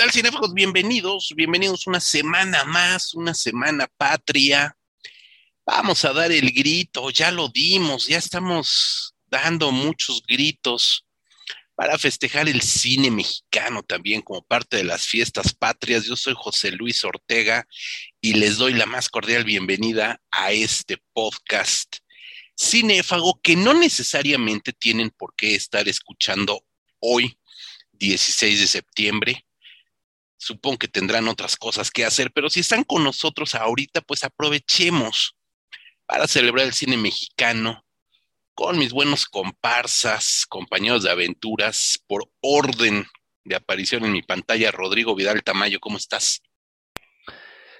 tal, cinéfagos? Bienvenidos, bienvenidos una semana más, una semana patria. Vamos a dar el grito, ya lo dimos, ya estamos dando muchos gritos para festejar el cine mexicano también como parte de las fiestas patrias. Yo soy José Luis Ortega y les doy la más cordial bienvenida a este podcast cinéfago que no necesariamente tienen por qué estar escuchando hoy, 16 de septiembre. Supongo que tendrán otras cosas que hacer, pero si están con nosotros ahorita, pues aprovechemos para celebrar el cine mexicano con mis buenos comparsas, compañeros de aventuras, por orden de aparición en mi pantalla, Rodrigo Vidal Tamayo, ¿cómo estás?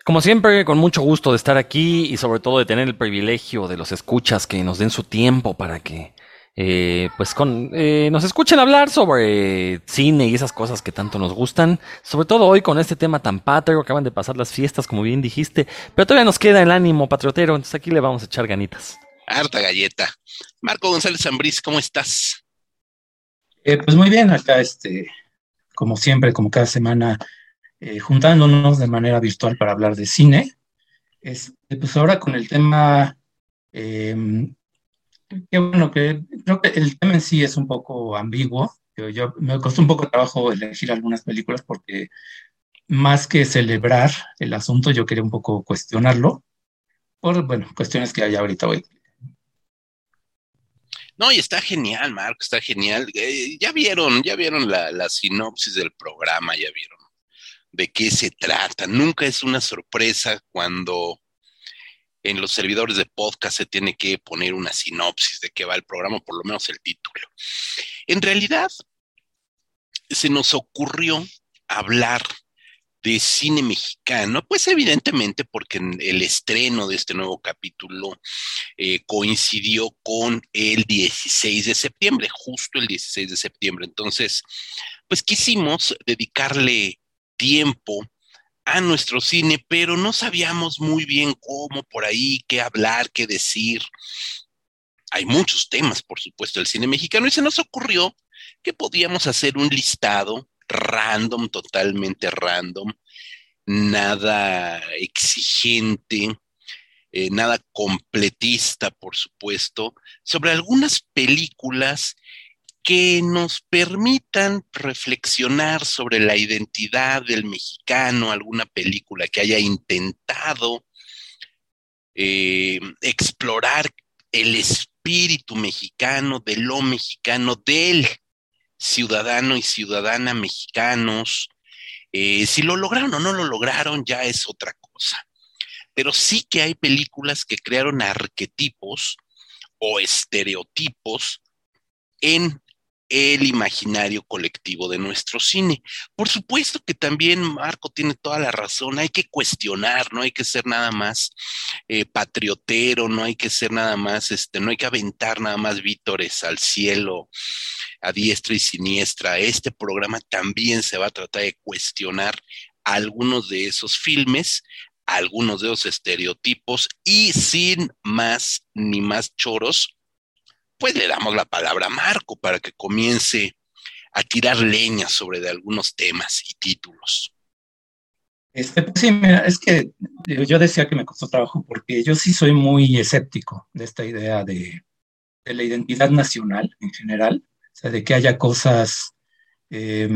Como siempre, con mucho gusto de estar aquí y sobre todo de tener el privilegio de los escuchas que nos den su tiempo para que eh, pues con, eh, nos escuchen hablar sobre cine y esas cosas que tanto nos gustan, sobre todo hoy con este tema tan patrio, acaban de pasar las fiestas, como bien dijiste, pero todavía nos queda el ánimo patriotero, entonces aquí le vamos a echar ganitas. Harta galleta. Marco González Zambriz, ¿cómo estás? Eh, pues muy bien, acá este, como siempre, como cada semana, eh, juntándonos de manera virtual para hablar de cine. Este, pues ahora con el tema, em, que bueno, que creo que el tema en sí es un poco ambiguo. Yo, me costó un poco de trabajo elegir algunas películas porque más que celebrar el asunto, yo quería un poco cuestionarlo por, bueno, cuestiones que hay ahorita hoy. No, y está genial, Marco, está genial. Eh, ya vieron, ya vieron la, sinopsis del programa, ya vieron de qué se trata. Nunca es una sorpresa cuando en los servidores de podcast se tiene que poner una sinopsis de qué va el programa, por lo menos el título. En realidad, se nos ocurrió hablar de cine mexicano, pues evidentemente porque el estreno de este nuevo capítulo eh, coincidió con el 16 de septiembre, justo el 16 de septiembre. Entonces, pues quisimos dedicarle tiempo a nuestro cine, pero no sabíamos muy bien cómo por ahí, qué hablar, qué decir. Hay muchos temas, por supuesto, del cine mexicano y se nos ocurrió que podíamos hacer un listado random, totalmente random, nada exigente, eh, nada completista, por supuesto, sobre algunas películas que nos permitan reflexionar sobre la identidad del mexicano, alguna película que haya intentado eh, explorar el espíritu mexicano, de lo mexicano, del ciudadano y ciudadana mexicanos. Eh, si lo lograron o no lo lograron ya es otra cosa. Pero sí que hay películas que crearon arquetipos o estereotipos en el imaginario colectivo de nuestro cine. Por supuesto que también Marco tiene toda la razón, hay que cuestionar, no hay que ser nada más eh, patriotero, no hay que ser nada más, este, no hay que aventar nada más vítores al cielo a diestra y siniestra. Este programa también se va a tratar de cuestionar algunos de esos filmes, algunos de esos estereotipos y sin más ni más choros, pues le damos la palabra a Marco para que comience a tirar leña sobre de algunos temas y títulos. Este, pues sí, mira, es que yo decía que me costó trabajo porque yo sí soy muy escéptico de esta idea de, la identidad nacional en general, o sea, de que haya cosas eh,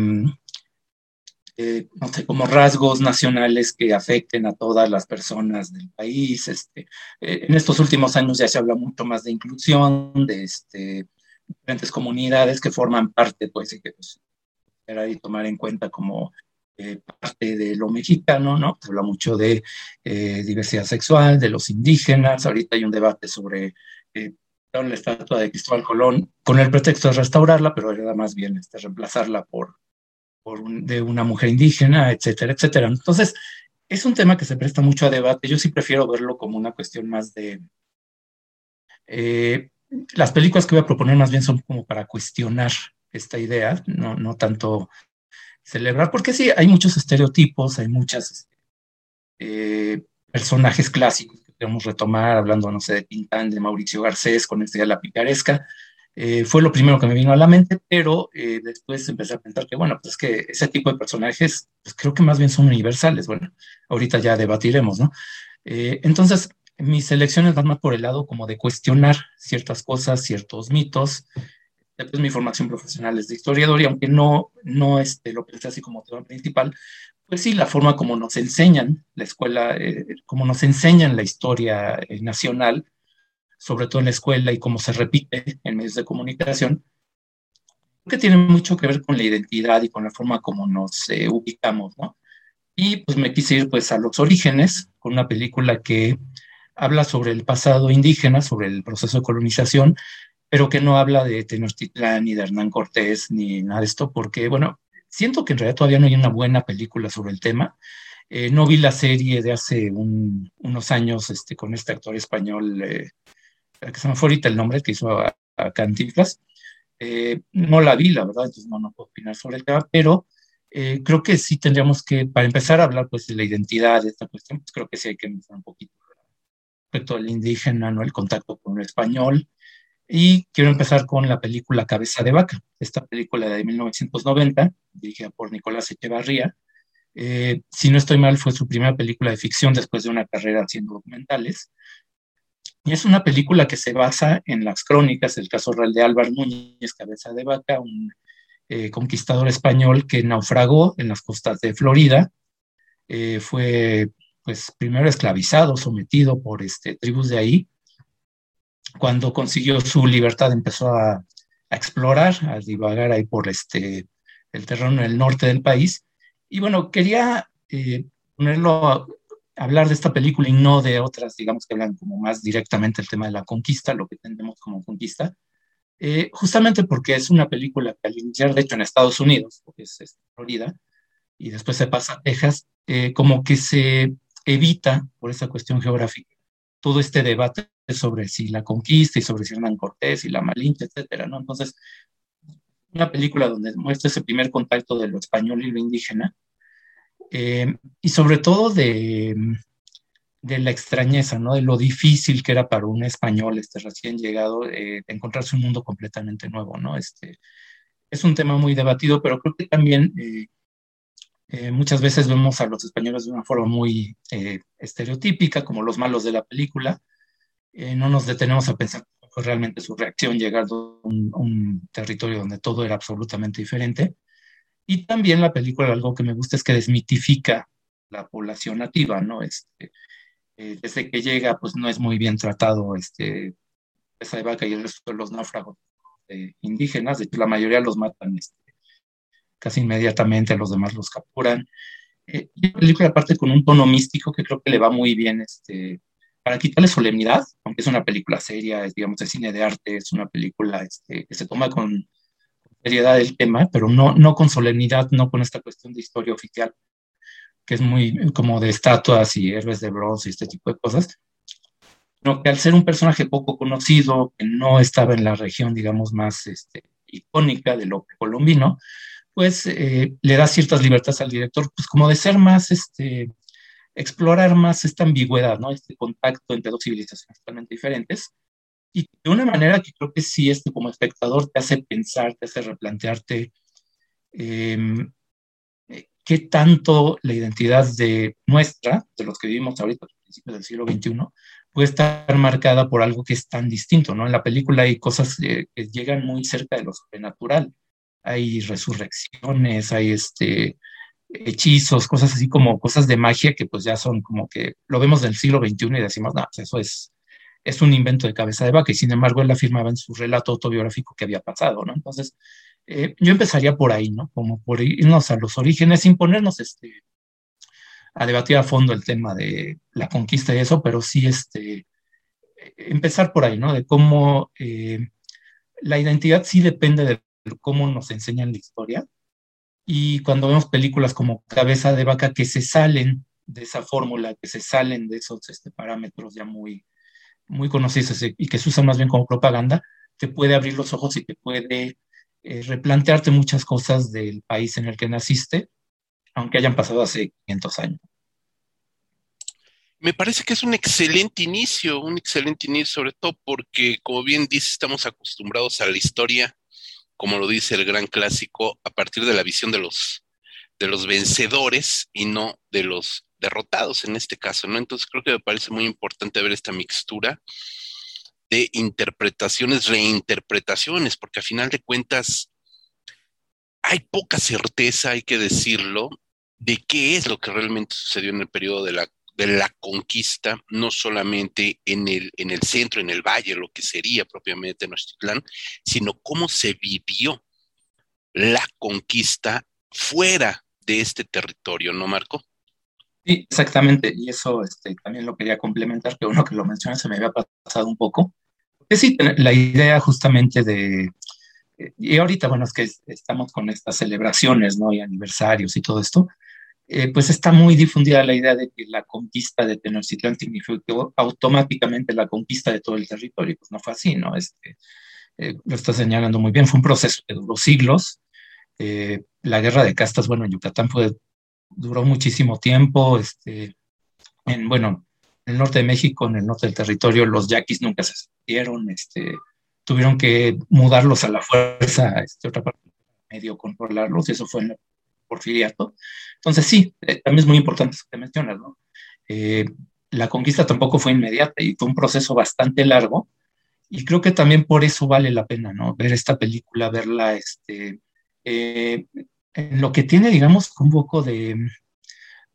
eh, no sé, como rasgos nacionales que afecten a todas las personas del país. Este, eh, en estos últimos años ya se habla mucho más de inclusión, de este, diferentes comunidades que forman parte, pues, y que pues, y tomar en cuenta como eh, parte de lo mexicano, ¿no? Se habla mucho de eh, diversidad sexual, de los indígenas. Ahorita hay un debate sobre la estatua de Cristóbal Colón con el pretexto de restaurarla, pero era más bien este, reemplazarla por de una mujer indígena, etcétera, etcétera. Entonces, es un tema que se presta mucho a debate. Yo sí prefiero verlo como una cuestión más de... Eh, las películas que voy a proponer más bien son como para cuestionar esta idea, no, no tanto celebrar, porque sí, hay muchos estereotipos, hay muchos eh, personajes clásicos que queremos retomar, hablando, no sé, de Tintán, de Mauricio Garcés, con este de la picaresca, Eh, fue lo primero que me vino a la mente, pero eh, después empecé a pensar que, bueno, pues que ese tipo de personajes, pues creo que más bien son universales. Bueno, ahorita ya debatiremos, ¿no? Eh, entonces, mis elecciones van más por el lado como de cuestionar ciertas cosas, ciertos mitos. Después mi formación profesional es de historiador y aunque no, no este, lo pensé así como tema principal, pues sí, la forma como nos enseñan la escuela, como nos enseñan la historia nacional, sobre todo en la escuela y cómo se repite en medios de comunicación, que tiene mucho que ver con la identidad y con la forma como nos eh, ubicamos, ¿no? Y pues me quise ir pues a los orígenes con una película que habla sobre el pasado indígena, sobre el proceso de colonización, pero que no habla de Tenochtitlán ni de Hernán Cortés ni nada de esto, porque bueno, siento que en realidad todavía no hay una buena película sobre el tema. Eh, no vi la serie de hace unos años este, con este actor español, eh, que se me fue ahorita el nombre, que hizo a, Cantinflas. Eh, no la vi, la verdad, entonces no, no puedo opinar sobre el tema, pero eh, creo que sí tendríamos que, para empezar a hablar pues de la identidad de esta cuestión, pues creo que sí hay que empezar un poquito respecto al indígena, ¿no? El contacto con el español. Y quiero empezar con la película Cabeza de Vaca, esta película de 1990, dirigida por Nicolás Echevarría. Eh, si no estoy mal, fue su primera película de ficción después de una carrera haciendo documentales. Y es una película que se basa en las crónicas del caso real de Álvaro Núñez Cabeza de Vaca, un eh, conquistador español que naufragó en las costas de Florida. Eh, fue, pues, primero esclavizado, sometido por este, tribus de ahí. Cuando consiguió su libertad empezó a, explorar, a divagar ahí por este, el terreno en el norte del país. Y bueno, quería eh, ponerlo hablar de esta película y no de otras, digamos, que hablan como más directamente el tema de la conquista, lo que entendemos como conquista, eh, justamente porque es una película que al iniciar, de hecho, en Estados Unidos, porque es, Florida, y después se pasa a Texas, eh, como que se evita, por esa cuestión geográfica, todo este debate sobre si la conquista y sobre si Hernán Cortés y la Malinche, etcétera, ¿no? Entonces, una película donde muestra ese primer contacto de lo español y lo indígena, eh, y sobre todo de, de, la extrañeza, ¿no? De lo difícil que era para un español este recién llegado eh, encontrarse un mundo completamente nuevo, ¿no? Este, es un tema muy debatido, pero creo que también eh, muchas veces vemos a los españoles de una forma muy estereotípica, como los malos de la película. no nos detenemos a pensar realmente su reacción llegar a un territorio donde todo era absolutamente diferente. Y también la película, algo que me gusta es que desmitifica la población nativa, ¿no? Este, eh, desde que llega, pues no es muy bien tratado este, esa vaca y el resto de los náufragos eh, indígenas, de hecho la mayoría los matan este, casi inmediatamente, los demás los capturan. Eh, y la película parte con un tono místico que creo que le va muy bien este, para quitarle solemnidad, aunque es una película seria, es, digamos, de cine de arte, es una película este, que se toma con seriedad del tema, pero no, no con solemnidad, no con esta cuestión de historia oficial, que es muy como de estatuas y héroes de bronce y este tipo de cosas, sino que al ser un personaje poco conocido, que no estaba en la región, digamos, más este, icónica de lo colombino, pues eh, le da ciertas libertades al director, pues como de ser más, este, explorar más esta ambigüedad, ¿no? Este contacto entre dos civilizaciones totalmente diferentes, y de una manera que creo que sí, este, como espectador, te hace pensar, te hace replantearte em, eh, qué tanto la identidad de nuestra, de los que vivimos ahorita, a principios del siglo XXI, puede estar marcada por algo que es tan distinto, ¿no? En la película hay cosas que llegan muy cerca de lo sobrenatural. Hay resurrecciones, hay este, hechizos, cosas así como cosas de magia que pues ya son como que lo vemos del siglo XXI y decimos, no, pues eso es es un invento de cabeza de vaca y sin embargo él afirmaba en su relato autobiográfico que había pasado, ¿no? Entonces, eh, yo empezaría por ahí, ¿no? Como por irnos a los orígenes sin ponernos este, a debatir a fondo el tema de la conquista y eso, pero sí este, empezar por ahí, ¿no? De cómo eh, la identidad sí depende de cómo nos enseñan la historia. Y cuando vemos películas como Cabeza de Vaca que se salen de esa fórmula, que se salen de esos este, parámetros ya muy, muy conocidos y que se usan más bien como propaganda, te puede abrir los ojos y te puede eh, replantearte muchas cosas del país en el que naciste, aunque hayan pasado hace 500 años. me parece que es un excelente inicio, un excelente inicio, sobre todo porque, como bien dice, estamos acostumbrados a la historia, como lo dice el gran clásico, a partir de la visión de los, de los vencedores y no de los derrotados en este caso, ¿no? Entonces creo que me parece muy importante ver esta mixtura de interpretaciones, reinterpretaciones, porque a final de cuentas hay poca certeza, hay que decirlo, de qué es lo que realmente sucedió en el periodo de la de la conquista, no solamente en el, en el centro, en el valle, lo que sería propiamente Tenochtitlán, sino cómo se vivió la conquista fuera de este territorio, ¿no, Marco? Sí, exactamente, y eso este, también lo quería complementar, que uno que lo menciona se me había pasado un poco. Porque sí, la idea justamente de, y ahorita, bueno, es que estamos con estas celebraciones, ¿no? Y aniversarios y todo esto, eh, pues está muy difundida la idea de que la conquista de Tenochtitlán significó automáticamente la conquista de todo el territorio. Pues no fue así, ¿no? Este, eh, lo está señalando muy bien, fue un proceso que duró siglos. Eh, la guerra de castas, bueno, en Yucatán fue, duró muchísimo tiempo. Este, en, bueno, en el norte de México, en el norte del territorio, los yaquis nunca se sintieron, este, tuvieron que mudarlos a la fuerza, este, otra parte medio controlarlos, y eso fue en la porfiriato. Entonces sí, eh, también es muy importante eso que mencionas, ¿no? Eh, la conquista tampoco fue inmediata y fue un proceso bastante largo y creo que también por eso vale la pena, ¿no? Ver esta película, verla, este, eh, lo que tiene, digamos, un poco de,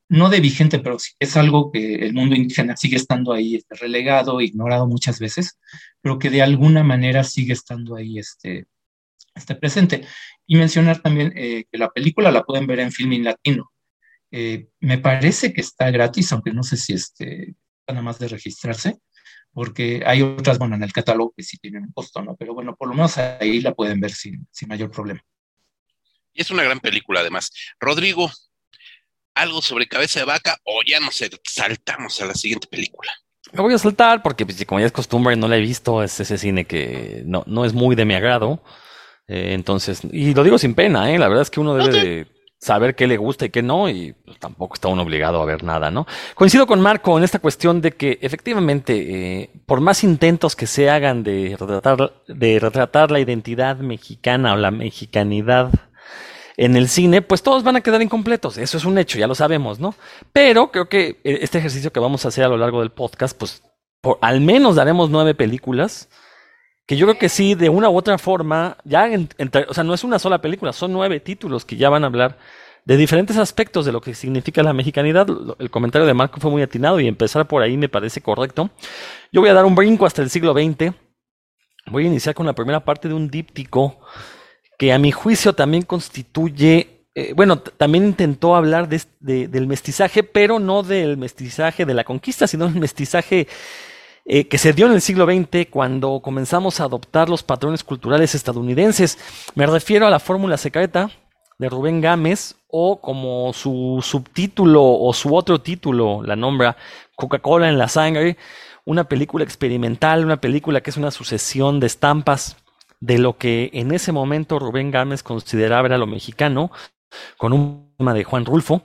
no de vigente, pero sí es algo que el mundo indígena sigue estando ahí este, relegado, ignorado muchas veces, pero que de alguna manera sigue estando ahí este, este presente. Y mencionar también eh, que la película la pueden ver en Filming Latino. Eh, me parece que está gratis, aunque no sé si este, nada más de registrarse, porque hay otras, bueno, en el catálogo que sí tienen un costo, ¿no? Pero bueno, por lo menos ahí la pueden ver sin, sin mayor problema. Es una gran película, además. Rodrigo, ¿algo sobre cabeza de vaca o ya no sé, saltamos a la siguiente película? Me voy a saltar porque, pues, como ya es costumbre, no la he visto. Es ese cine que no, no es muy de mi agrado. Eh, entonces, y lo digo sin pena, ¿eh? la verdad es que uno debe de saber qué le gusta y qué no, y pues, tampoco está uno obligado a ver nada, ¿no? Coincido con Marco en esta cuestión de que efectivamente, eh, por más intentos que se hagan de retratar, de retratar la identidad mexicana o la mexicanidad en el cine, pues todos van a quedar incompletos. Eso es un hecho, ya lo sabemos, ¿no? Pero creo que eh, este ejercicio que vamos a hacer a lo largo del podcast, pues al menos daremos nueve películas que yo creo que sí, de una u otra forma, ya, o sea, no es una sola película, son nueve títulos que ya van a hablar de diferentes aspectos de lo que significa la mexicanidad. El comentario de Marco fue muy atinado y empezar por ahí me parece correcto. Yo voy a dar un brinco hasta el siglo XX. Voy a iniciar con la primera parte de un díptico que a mi juicio también constituye, eh, bueno, también intentó hablar de, del mestizaje, pero no del mestizaje de la conquista, sino del mestizaje eh, que se dio en el siglo XX cuando comenzamos a adoptar los patrones culturales estadounidenses. Me refiero a la fórmula secreta de Rubén Gámez o como su subtítulo o su otro título la nombra Coca-Cola en la sangre, una película experimental, una película que es una sucesión de estampas de lo que en ese momento Rubén Gámez consideraba era lo mexicano, con un tema de Juan Rulfo.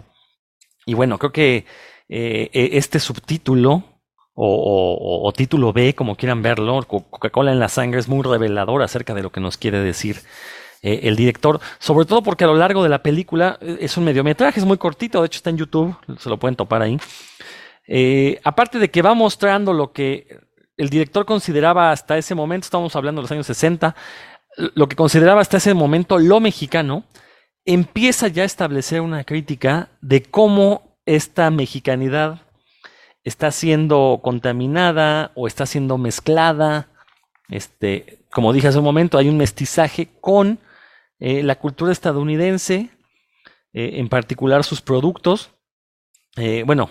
Y bueno, creo que eh, e, este subtítulo o, título B, como quieran verlo, Coca-Cola en la sangre es muy revelador acerca de lo que nos quiere decir eh, el director, sobre todo porque a lo largo de la película eh, es un mediometraje, es muy cortito, de hecho está en YouTube, se lo pueden topar ahí. Aparte de que va mostrando lo que el director consideraba hasta ese momento, estamos hablando de los años 60, lo que consideraba hasta ese momento lo mexicano, empieza ya a establecer una crítica de cómo esta mexicanidad está siendo contaminada o está siendo mezclada. Este, como dije hace un momento, hay un mestizaje con eh, la cultura estadounidense, eh, en particular sus productos. Eh, bueno,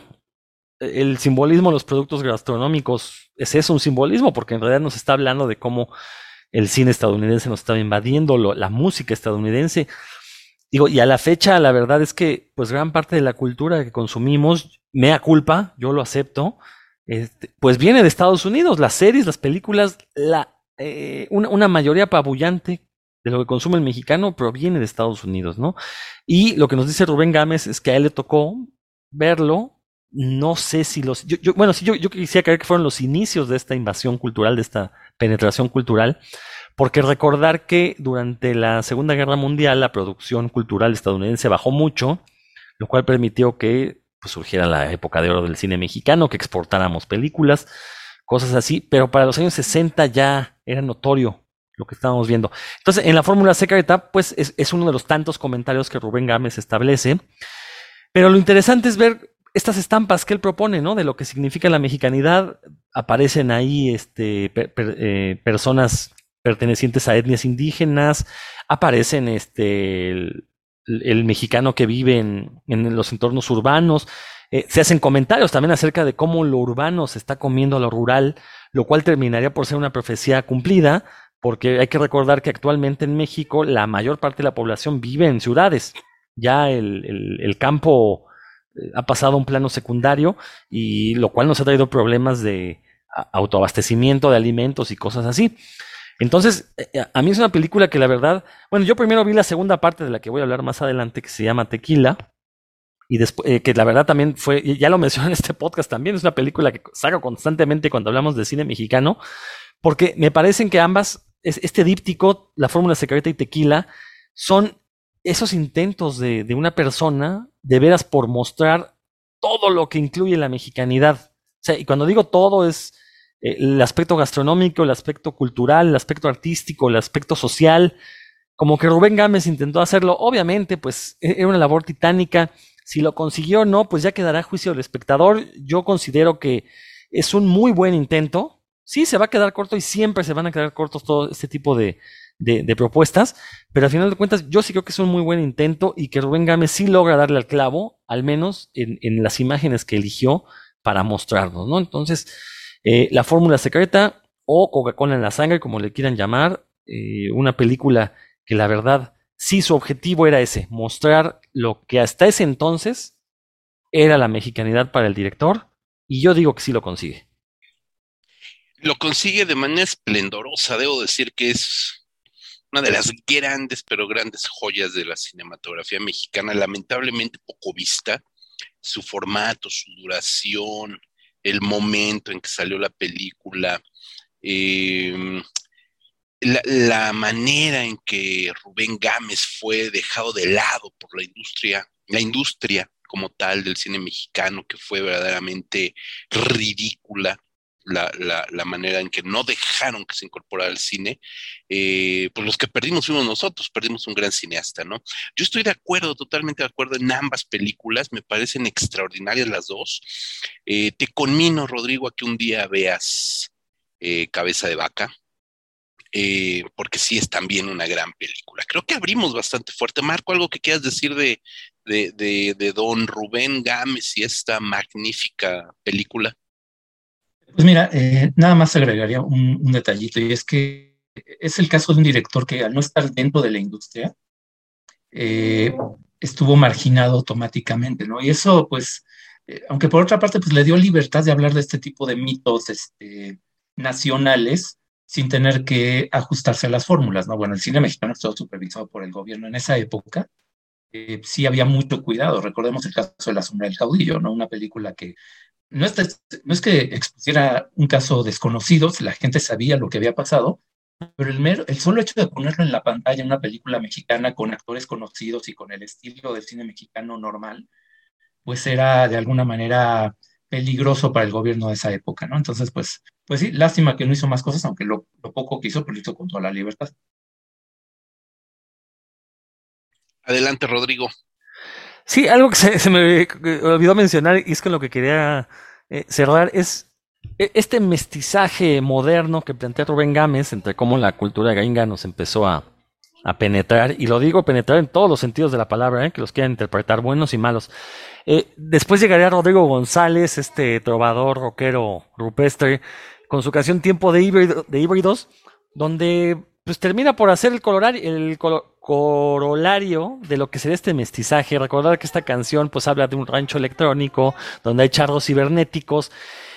el simbolismo de los productos gastronómicos es eso, un simbolismo, porque en realidad nos está hablando de cómo el cine estadounidense nos está invadiendo, la música estadounidense. Digo, y a la fecha, la verdad es que, pues gran parte de la cultura que consumimos, mea culpa, yo lo acepto, este, pues viene de Estados Unidos. Las series, las películas, la, eh, una, mayoría apabullante de lo que consume el mexicano proviene de Estados Unidos, ¿no? Y lo que nos dice Rubén Gámez es que a él le tocó verlo no sé si los... Bueno, sí, yo, yo quisiera creer que fueron los inicios de esta invasión cultural, de esta penetración cultural, porque recordar que durante la Segunda Guerra Mundial la producción cultural estadounidense bajó mucho, lo cual permitió que pues, surgiera la época de oro del cine mexicano, que exportáramos películas, cosas así, pero para los años 60 ya era notorio lo que estábamos viendo. Entonces, en la fórmula secreta, pues es, es uno de los tantos comentarios que Rubén Gámez establece, pero lo interesante es ver estas estampas que él propone, ¿no? De lo que significa la mexicanidad, aparecen ahí este, eh, personas pertenecientes a etnias indígenas, aparecen este, el, mexicano que vive en, los entornos urbanos, eh, se hacen comentarios también acerca de cómo lo urbano se está comiendo a lo rural, lo cual terminaría por ser una profecía cumplida, porque hay que recordar que actualmente en México la mayor parte de la población vive en ciudades. Ya el, el campo ha pasado a un plano secundario y lo cual nos ha traído problemas de autoabastecimiento de alimentos y cosas así. Entonces, eh, a mí es una película que la verdad, bueno, yo primero vi la segunda parte de la que voy a hablar más adelante, que se llama Tequila, y después, eh, que la verdad también fue, ya lo mencioné en este podcast también, es una película que saco constantemente cuando hablamos de cine mexicano, porque me parecen que ambas, este díptico, La Fórmula Secreta y Tequila, son esos intentos de, una persona de veras por mostrar todo lo que incluye la mexicanidad. O sea, y cuando digo todo es eh, el aspecto gastronómico, el aspecto cultural, el aspecto artístico, el aspecto social. Como que Rubén Gámez intentó hacerlo, obviamente, pues e, era una labor titánica. Si lo consiguió o no, pues ya quedará a juicio del espectador. Yo considero que es un muy buen intento. Sí, se va a quedar corto y siempre se van a quedar cortos todo este tipo de, de, propuestas, pero al final de cuentas yo sí creo que es un muy buen intento y que Rubén Gámez sí logra darle al clavo, al menos en, en las imágenes que eligió para mostrarnos, ¿no? Entonces, eh, La Fórmula Secreta o Coca-Cola en la Sangre, como le quieran llamar, eh, una película que la verdad sí su objetivo era ese, mostrar lo que hasta ese entonces era la mexicanidad para el director, y yo digo que sí lo consigue. Lo consigue de manera esplendorosa, debo decir que es una de las grandes, pero grandes joyas de la cinematografía mexicana, lamentablemente poco vista, su formato, su duración, el momento en que salió la película, em, la, manera en que Rubén Gámez fue dejado de lado por la industria, la industria como tal del cine mexicano, que fue verdaderamente ridícula la, la, manera en que no dejaron que se incorporara al cine, eh, pues los que perdimos fuimos nosotros, perdimos un gran cineasta, ¿no? Yo estoy de acuerdo, totalmente de acuerdo en ambas películas, me parecen extraordinarias las dos. Eh, te conmino, Rodrigo, a que un día veas eh, Cabeza de Vaca. porque sí es también una gran película. Creo que abrimos bastante fuerte. Marco, algo que quieras decir de, de, de, de don Rubén Gámez y esta magnífica película. Pues mira, eh, nada más agregaría un, detallito y es que es el caso de un director que al no estar dentro de la industria eh, estuvo marginado automáticamente, ¿no? Y eso, pues, eh, aunque por otra parte, pues le dio libertad de hablar de este tipo de mitos este, nacionales sin tener que ajustarse a las fórmulas, ¿no? Bueno, el cine mexicano estaba supervisado por el gobierno en esa época. sí había mucho cuidado. Recordemos el caso de La Sombra del Caudillo, ¿no? Una película que no es, que expusiera un caso desconocido, la gente sabía lo que había pasado, pero el, solo hecho de ponerlo en la pantalla en una película mexicana con actores conocidos y con el estilo del cine mexicano normal, pues era de alguna manera peligroso para el gobierno de esa época, ¿no? Entonces, pues, pues sí, lástima que no hizo más cosas, aunque lo, poco que hizo, pues lo hizo con toda la libertad. Adelante, Rodrigo. Sí, algo que se, me olvidó mencionar y es con lo que quería eh, cerrar es e, este mestizaje moderno que plantea Rubén Gámez entre cómo la cultura gringa nos empezó a, penetrar, y lo digo penetrar en todos los sentidos de la palabra, eh, que los quieran interpretar buenos y malos. Eh, después llegaría Rodrigo González, este trovador rockero rupestre, con su canción Tiempo de, híbridos, donde pues termina por hacer el, colorar, el corolario de lo que sería este mestizaje. Recordar que esta canción pues habla de un rancho electrónico donde hay charros cibernéticos,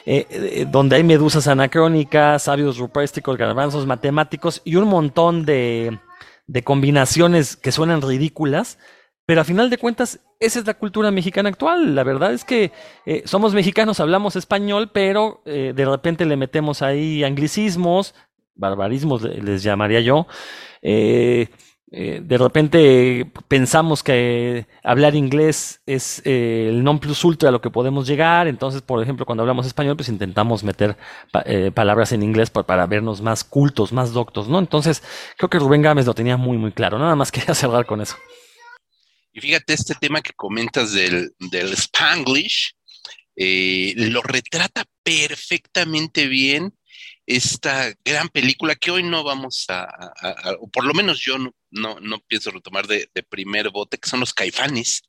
eh, eh, donde hay medusas anacrónicas, sabios rupésticos, garbanzos matemáticos y un montón de, combinaciones que suenan ridículas, pero a final de cuentas esa es la cultura mexicana actual. La verdad es que eh, somos mexicanos, hablamos español, pero de repente le metemos ahí anglicismos, barbarismos les llamaría yo. De repente pensamos que hablar inglés es el non plus ultra a lo que podemos llegar. Entonces, por ejemplo, cuando hablamos español, pues intentamos meter palabras en inglés para, vernos más cultos, más doctos, ¿no? Entonces, creo que Rubén Gámez lo tenía muy, muy claro. Nada más quería cerrar con eso. Y fíjate, este tema que comentas del, del Spanglish, eh, lo retrata perfectamente bien esta gran película que hoy no vamos a, o por lo menos yo no, no, pienso retomar de, primer bote, que son los caifanes,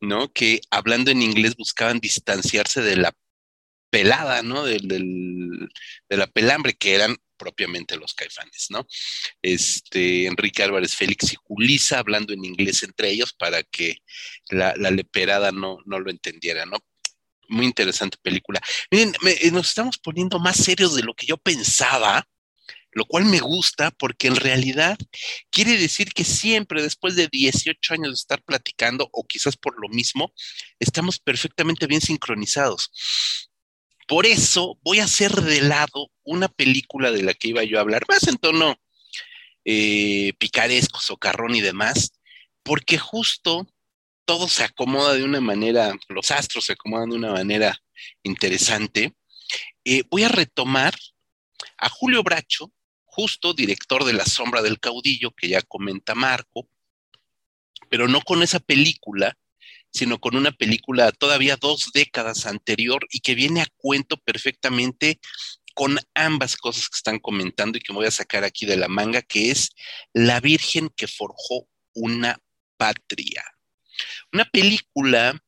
¿no? Que hablando en inglés buscaban distanciarse de la pelada, ¿no? Del, de la pelambre, que eran propiamente los caifanes, ¿no? Este, Enrique Álvarez Félix y Julisa hablando en inglés entre ellos para que la, leperada no, no lo entendiera, ¿no? Muy interesante película. Miren, eh, nos estamos poniendo más serios de lo que yo pensaba, lo cual me gusta porque en realidad quiere decir que siempre después de 18 años de estar platicando, o quizás por lo mismo, estamos perfectamente bien sincronizados. Por eso voy a hacer de lado una película de la que iba yo a hablar, más en tono eh, picaresco, socarrón y demás, porque justo todo se acomoda de una manera, los astros se acomodan de una manera interesante. Eh, voy a retomar a Julio Bracho, justo director de La Sombra del Caudillo, que ya comenta Marco, pero no con esa película, sino con una película todavía dos décadas anterior y que viene a cuento perfectamente con ambas cosas que están comentando y que me voy a sacar aquí de la manga, que es La Virgen que forjó una patria. Una película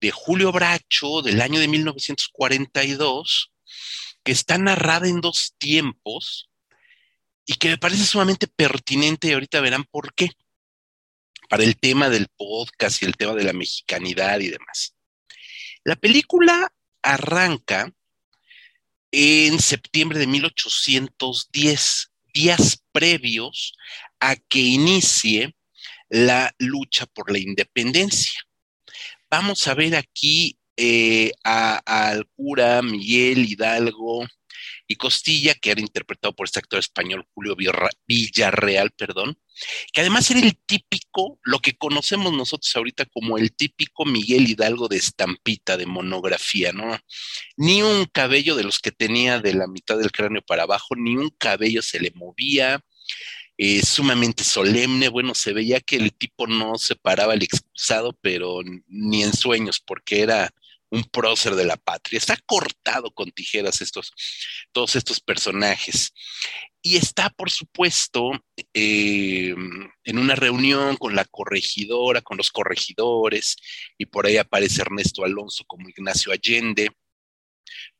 de Julio Bracho del año de 1942 que está narrada en dos tiempos y que me parece sumamente pertinente y ahorita verán por qué para el tema del podcast y el tema de la mexicanidad y demás. La película arranca en septiembre de 1810, días previos a que inicie la lucha por la independencia. Vamos a ver aquí eh, al cura Miguel Hidalgo y Costilla, que era interpretado por este actor español Julio Villarreal, perdón, que además era el típico, lo que conocemos nosotros ahorita como el típico Miguel Hidalgo de estampita, de monografía, ¿no? Ni un cabello de los que tenía de la mitad del cráneo para abajo, ni un cabello se le movía, eh, sumamente solemne, bueno, se veía que el tipo no se paraba el excusado, pero ni en sueños, porque era un prócer de la patria. Está cortado con tijeras estos, todos estos personajes. Y está, por supuesto, eh, en una reunión con la corregidora, con los corregidores, y por ahí aparece Ernesto Alonso como Ignacio Allende,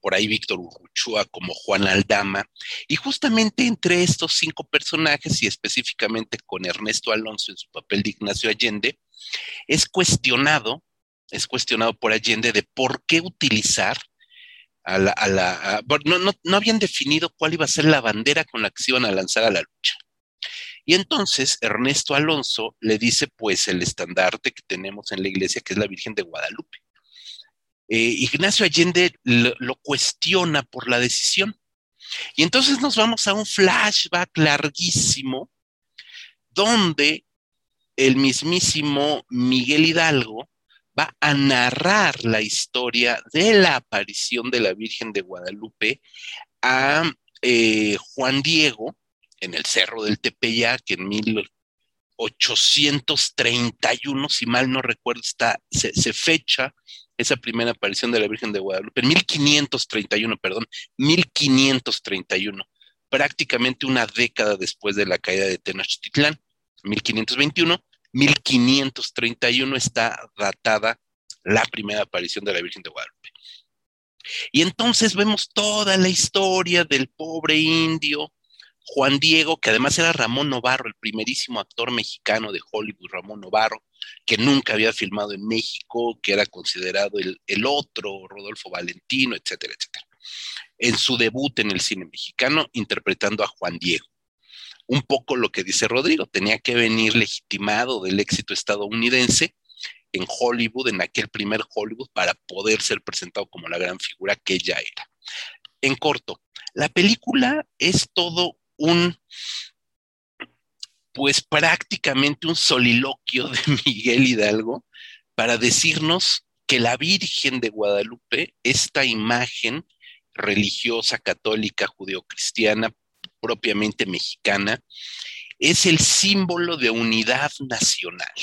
por ahí Víctor Urruchua como Juan Aldama, y justamente entre estos cinco personajes, y específicamente con Ernesto Alonso en su papel de Ignacio Allende, es cuestionado es cuestionado por Allende de por qué utilizar a la... No, no, no habían definido cuál iba a ser la bandera con la que se iban a lanzar a la lucha. Y entonces Ernesto Alonso le dice pues el estandarte que tenemos en la iglesia, que es la Virgen de Guadalupe. Eh, Ignacio Allende lo, cuestiona por la decisión. Y entonces nos vamos a un flashback larguísimo donde el mismísimo Miguel Hidalgo va a narrar la historia de la aparición de la Virgen de Guadalupe a eh, Juan Diego en el Cerro del Tepeyac en 1831, si mal no recuerdo, está, se, se fecha esa primera aparición de la Virgen de Guadalupe, en 1531, perdón, 1531, prácticamente una década después de la caída de Tenochtitlán, 1521, 1531 está datada la primera aparición de la Virgen de Guadalupe. Y entonces vemos toda la historia del pobre indio Juan Diego, que además era Ramón Novarro, el primerísimo actor mexicano de Hollywood, Ramón Novarro, que nunca había filmado en México, que era considerado el, el otro Rodolfo Valentino, etcétera, etcétera. En su debut en el cine mexicano, interpretando a Juan Diego un poco lo que dice Rodrigo, tenía que venir legitimado del éxito estadounidense en Hollywood, en aquel primer Hollywood, para poder ser presentado como la gran figura que ella era. En corto, la película es todo un, pues prácticamente un soliloquio de Miguel Hidalgo para decirnos que la Virgen de Guadalupe, esta imagen religiosa, católica, judeocristiana, propiamente mexicana, es el símbolo de unidad nacional.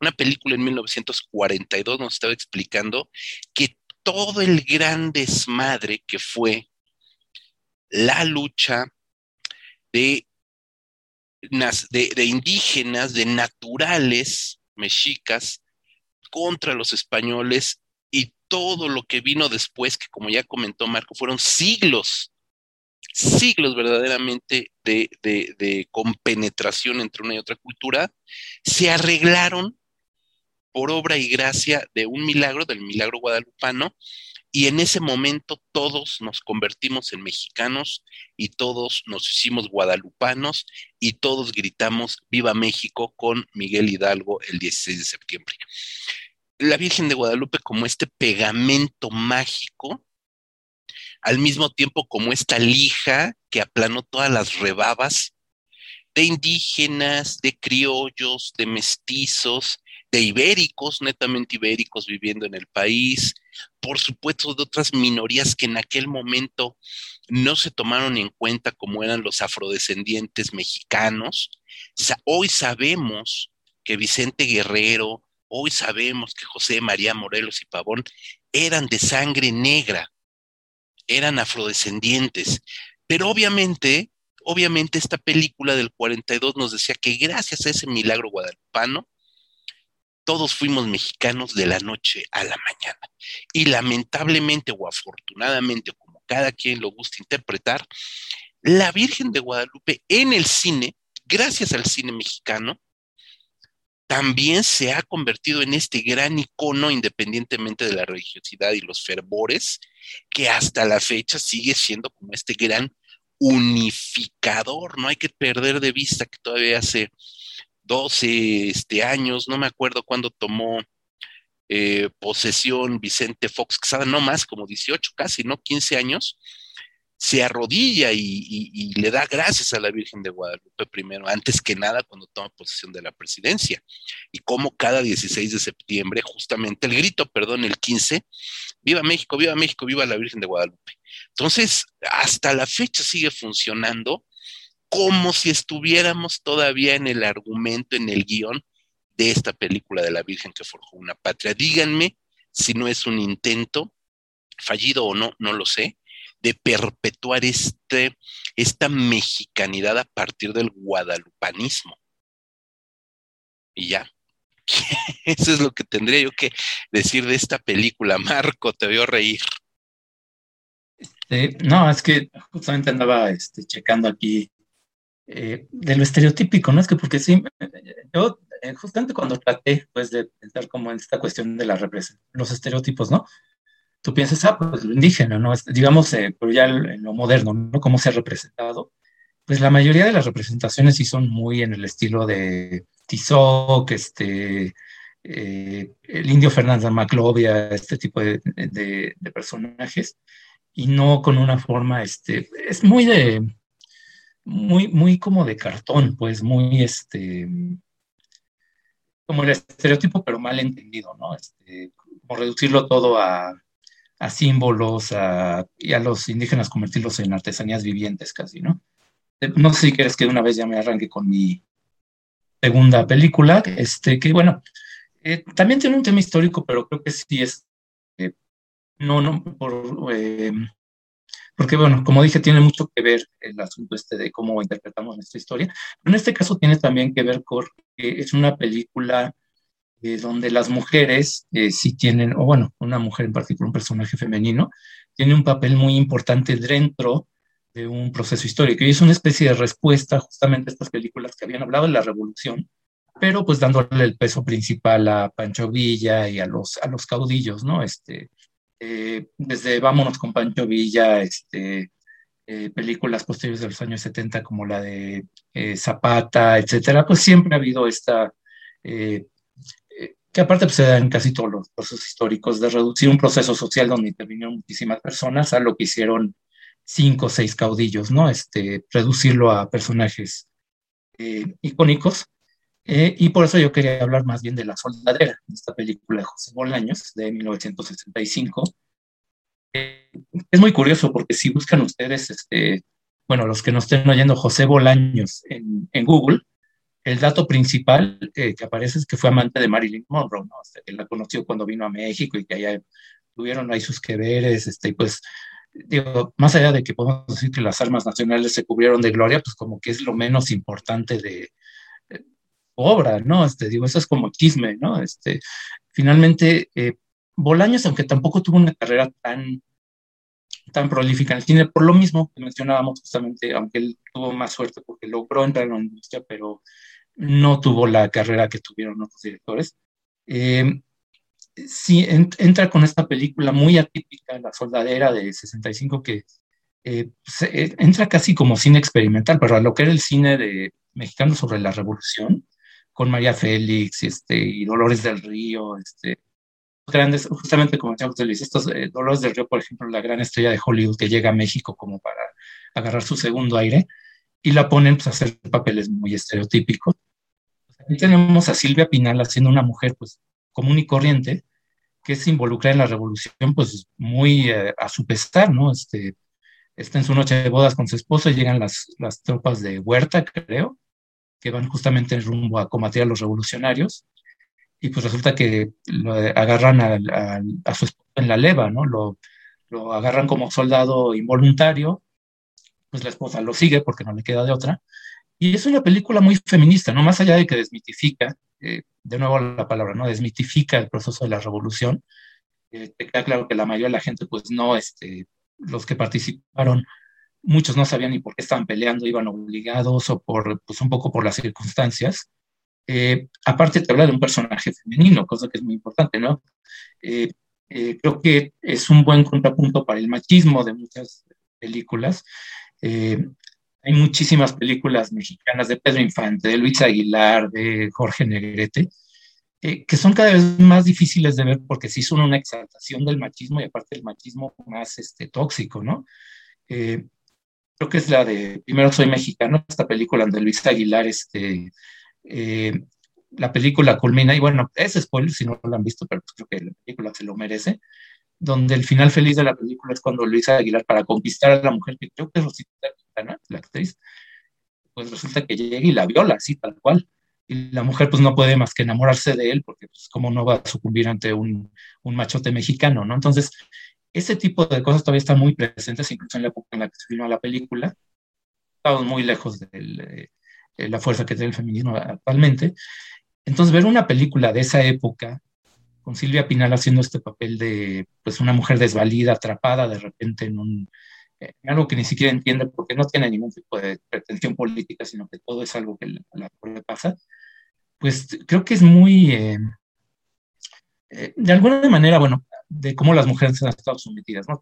Una película en 1942 nos estaba explicando que todo el gran desmadre que fue la lucha de, de, indígenas, de naturales mexicas contra los españoles y todo lo que vino después, que como ya comentó Marco, fueron siglos siglos verdaderamente de, de, compenetración entre una y otra cultura, se arreglaron por obra y gracia de un milagro, del milagro guadalupano, y en ese momento todos nos convertimos en mexicanos y todos nos hicimos guadalupanos y todos gritamos Viva México con Miguel Hidalgo el 16 de septiembre. La Virgen de Guadalupe como este pegamento mágico al mismo tiempo como esta lija que aplanó todas las rebabas de indígenas, de criollos, de mestizos, de ibéricos, netamente ibéricos viviendo en el país, por supuesto de otras minorías que en aquel momento no se tomaron en cuenta como eran los afrodescendientes mexicanos. Hoy sabemos que Vicente Guerrero, hoy sabemos que José María Morelos y Pavón eran de sangre negra, eran afrodescendientes. Pero obviamente, obviamente esta película del 42 nos decía que gracias a ese milagro guadalupano, todos fuimos mexicanos de la noche a la mañana. Y lamentablemente o afortunadamente, como cada quien lo gusta interpretar, la Virgen de Guadalupe en el cine, gracias al cine mexicano, también se ha convertido en este gran icono, independientemente de la religiosidad y los fervores, que hasta la fecha sigue siendo como este gran unificador. No hay que perder de vista que todavía hace 12 este, años, no me acuerdo cuándo tomó eh, posesión Vicente Fox, que no más, como 18 casi, ¿no? 15 años se arrodilla y, le da gracias a la Virgen de Guadalupe primero, antes que nada cuando toma posesión de la presidencia. Y como cada 16 de septiembre, justamente el grito, perdón, el 15, viva México, viva México, viva la Virgen de Guadalupe. Entonces, hasta la fecha sigue funcionando como si estuviéramos todavía en el argumento, en el guion de esta película de la Virgen que forjó una patria. Díganme si no es un intento, fallido o no, no lo sé, de perpetuar este, esta mexicanidad a partir del guadalupanismo. Y ya. Eso es lo que tendría yo que decir de esta película. Marco, te veo reír. No, es que justamente andaba este, checando aquí eh, de lo estereotípico, ¿no? Es que porque sí, yo eh, justamente cuando traté pues de pensar como en esta cuestión de la representación, los estereotipos, ¿no? Tú piensas, ah, pues lo indígena, ¿no? Digamos, eh, pero ya en lo moderno, ¿no? ¿Cómo se ha representado? Pues la mayoría de las representaciones sí son muy en el estilo de Tizoc, este, eh, el indio Fernando Maclovia, este tipo de, de, personajes, y no con una forma, este, es muy de, muy, muy como de cartón, pues muy, este, como el estereotipo, pero mal entendido, ¿no? Este, como reducirlo todo a, a símbolos y a los indígenas convertirlos en artesanías vivientes casi, ¿no? Eh, no sé si quieres que una vez ya me arranque con mi segunda película, este, que bueno, eh, también tiene un tema histórico, pero creo que sí es, eh, no, no, por, porque bueno, como dije, tiene mucho que ver el asunto este de cómo interpretamos nuestra historia, pero en este caso tiene también que ver con que es una película eh, donde las mujeres eh, sí tienen, o bueno, una mujer en particular, un personaje femenino, tiene un papel muy importante dentro de un proceso histórico. Y es una especie de respuesta justamente a estas películas que habían hablado de la revolución, pero pues dándole el peso principal a Pancho Villa y a los, a los caudillos, ¿no? Este, eh, desde Vámonos con Pancho Villa, este, películas posteriores de los años 70 como la de Zapata, etcétera, pues siempre ha habido esta que aparte pues, se da en casi todos los procesos históricos, de reducir un proceso social donde intervinieron muchísimas personas a lo que hicieron cinco o seis caudillos, ¿no? Este, reducirlo a personajes eh, icónicos. Eh, y por eso yo quería hablar más bien de La Soldadera, esta película de José Bolaños de 1965. Eh, es muy curioso porque si buscan ustedes, este, bueno, los que nos estén oyendo José Bolaños en, en Google, el dato principal que aparece es que fue amante de Marilyn Monroe, ¿no? Este, que la conoció cuando vino a México y que allá tuvieron ahí sus que veres, este, pues digo, más allá de que podemos decir que las armas nacionales se cubrieron de gloria, pues como que es lo menos importante de, obra, ¿no? Este, digo, eso es como chisme, ¿no? Este, finalmente, eh, Bolaños, aunque tampoco tuvo una carrera tan, tan prolífica en el cine, por lo mismo que mencionábamos justamente, aunque él tuvo más suerte porque logró entrar en la industria, pero no tuvo la carrera que tuvieron otros directores. Eh, sí entra con esta película muy atípica, La Soldadera de 65, que eh, eh, entra casi como cine experimental, pero a lo que era el cine de mexicano sobre la revolución, con María Félix este, y Dolores del Río, este, grandes, justamente como decía usted Luis, estos eh, Dolores del Río, por ejemplo, la gran estrella de Hollywood que llega a México como para agarrar su segundo aire, y la ponen pues, a hacer papeles muy estereotípicos. Aquí tenemos a Silvia Pinal haciendo una mujer pues común y corriente, que se involucra en la revolución, pues muy eh, a su pesar, ¿no? Este, está en su noche de bodas con su esposo llegan las, las tropas de Huerta, creo, que van justamente en rumbo a combatir a los revolucionarios. Y pues resulta que agarran a, a, su esposo en la leva, ¿no? Lo, lo agarran como soldado involuntario, pues la esposa lo sigue porque no le queda de otra. Y es una película muy feminista, ¿no? Más allá de que desmitifica eh, de nuevo la palabra, ¿no? Desmitifica el proceso de la revolución. Eh, te queda claro que la mayoría de la gente, pues no, este, los que participaron, muchos no sabían ni por qué estaban peleando, iban obligados o por, pues un poco por las circunstancias. Eh, aparte te habla de un personaje femenino, cosa que es muy importante, ¿no? creo que es un buen contrapunto para el machismo de muchas películas. Hay muchísimas películas mexicanas de Pedro Infante, de Luis Aguilar, de Jorge Negrete, eh, que son cada vez más difíciles de ver porque sí son una exaltación del machismo y aparte el machismo más este, tóxico, ¿no? Eh, creo que es la de Primero Soy Mexicano, esta película de Luis Aguilar, este, eh, la película culmina, y bueno, es spoiler si no lo han visto, pero creo que la película se lo merece, donde el final feliz de la película es cuando Luis Aguilar, para conquistar a la mujer que creo que es Rosita la actriz, pues resulta que llega y la viola, así tal cual. Y la mujer pues no puede más que enamorarse de él, porque pues cómo no va a sucumbir ante un, un machote mexicano, ¿no? Entonces, ese tipo de cosas todavía están muy presentes, incluso en la época en la que se filmó la película. Estamos muy lejos de, de la fuerza que tiene el feminismo actualmente. Entonces, ver una película de esa época, con Silvia Pinal haciendo este papel de pues una mujer desvalida, atrapada de repente en un, algo que ni siquiera entiende porque no tiene ningún tipo de pretensión política, sino que todo es algo que le, le pasa, pues creo que es muy, eh, eh, de alguna manera, bueno, de cómo las mujeres han estado sometidas, ¿no?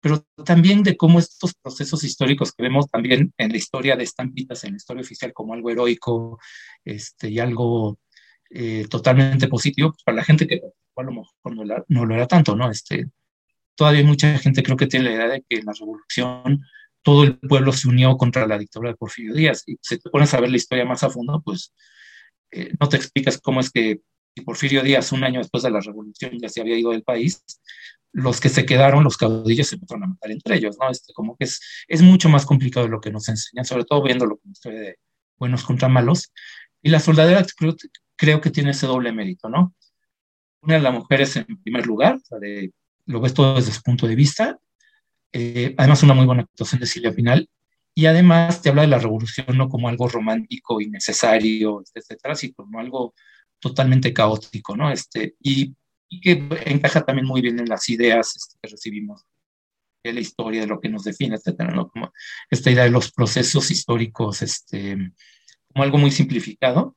Pero también de cómo estos procesos históricos que vemos también en la historia de estampitas, en la historia oficial, como algo heroico este, y algo eh, totalmente positivo, pues, para la gente que a lo mejor no, no, lo era tanto, ¿no? Este, todavía mucha gente creo que tiene la idea de que en la revolución todo el pueblo se unió contra la dictadura de Porfirio Díaz. Y si te pones a ver la historia más a fondo, pues eh, no te explicas cómo es que Porfirio Díaz, un año después de la revolución, ya se había ido del país, los que se quedaron, los caudillos, se empezaron a matar entre ellos, ¿no? Este, como que es, es mucho más complicado de lo que nos enseñan, sobre todo viéndolo como historia de buenos contra malos. Y la soldadera creo, creo que tiene ese doble mérito, ¿no? Una de las mujeres en primer lugar, o de lo ves todo desde su punto de vista. Eh, además, una muy buena actuación de Silvia Pinal. Y además te habla de la revolución no como algo romántico y necesario, etcétera, sino como algo totalmente caótico, ¿no? Este, y, que encaja también muy bien en las ideas este, que recibimos de la historia, de lo que nos define, etcétera, ¿no? Como esta idea de los procesos históricos, este, como algo muy simplificado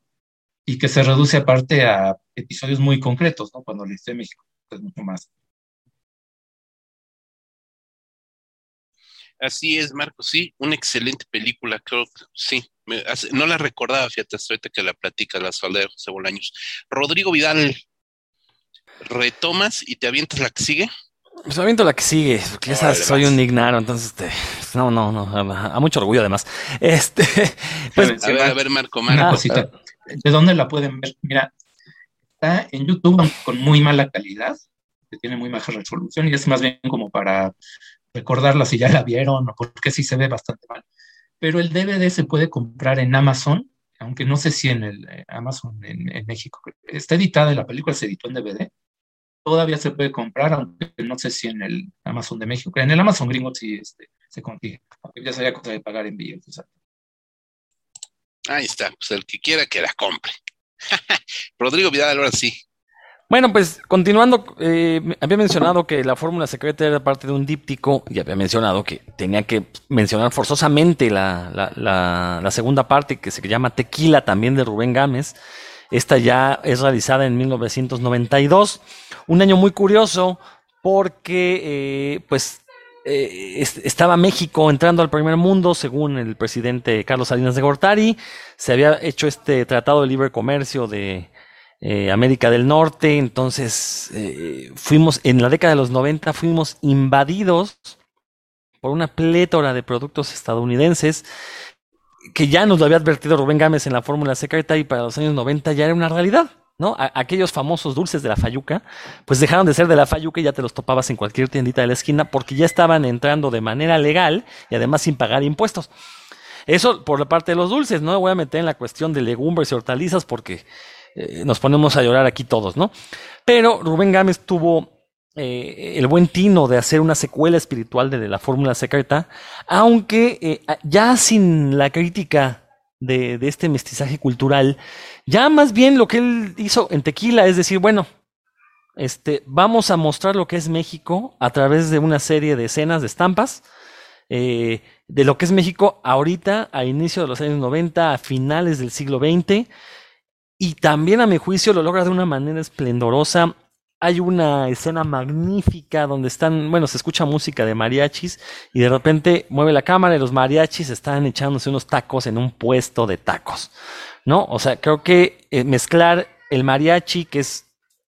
y que se reduce aparte a episodios muy concretos, ¿no? Cuando la historia de México es mucho más Así es, Marco, sí, una excelente película, creo que sí. no la recordaba, fíjate, hasta ahorita que la platica la soledad de José Bolaños. Rodrigo Vidal, retomas y te avientas la que sigue. Pues aviento la que sigue, porque ya soy un ignaro, entonces, este, no, no, no, a, mucho orgullo además. Este, pues, a ver, a ver, Marco, Marco. ¿De dónde la pueden ver? Mira, está en YouTube con muy mala calidad, que tiene muy baja resolución y es más bien como para recordarla si ya la vieron o porque sí se ve bastante mal. Pero el DVD se puede comprar en Amazon, aunque no sé si en el eh, Amazon en, México. Está editada, la película se editó en DVD. Todavía se puede comprar, aunque no sé si en el Amazon de México. En el Amazon gringo sí este, se consigue, aunque ya sería cosa de pagar envíos. Ahí está, pues el que quiera que la compre. Rodrigo Vidal, ahora sí, bueno, pues continuando, eh, había mencionado que la fórmula secreta era parte de un díptico y había mencionado que tenía que mencionar forzosamente la, la, segunda parte que se llama Tequila también de Rubén Gámez. Esta ya es realizada en 1992, un año muy curioso porque eh, pues eh, estaba México entrando al primer mundo, según el presidente Carlos Salinas de Gortari. Se había hecho este tratado de libre comercio de eh, América del Norte, entonces eh, fuimos, en la década de los 90 fuimos invadidos por una plétora de productos estadounidenses que ya nos lo había advertido Rubén Gámez en la fórmula secreta y para los años 90 ya era una realidad. ¿no? aquellos famosos dulces de la Fayuca, pues dejaron de ser de la Fayuca y ya te los topabas en cualquier tiendita de la esquina porque ya estaban entrando de manera legal y además sin pagar impuestos. Eso por la parte de los dulces, no me voy a meter en la cuestión de legumbres y hortalizas porque eh, nos ponemos a llorar aquí todos, ¿no? Pero Rubén Gámez tuvo eh, el buen tino de hacer una secuela espiritual de, la fórmula secreta, aunque eh, ya sin la crítica de, este mestizaje cultural, ya más bien lo que él hizo en Tequila es decir, bueno, este, vamos a mostrar lo que es México a través de una serie de escenas, de estampas, de lo que es México ahorita, a inicio de los años 90, a finales del siglo XX, y también a mi juicio lo logra de una manera esplendorosa. Hay una escena magnífica donde están, bueno, se escucha música de mariachis y de repente mueve la cámara y los mariachis están echándose unos tacos en un puesto de tacos, ¿no? O sea, creo que eh, mezclar el mariachi, que es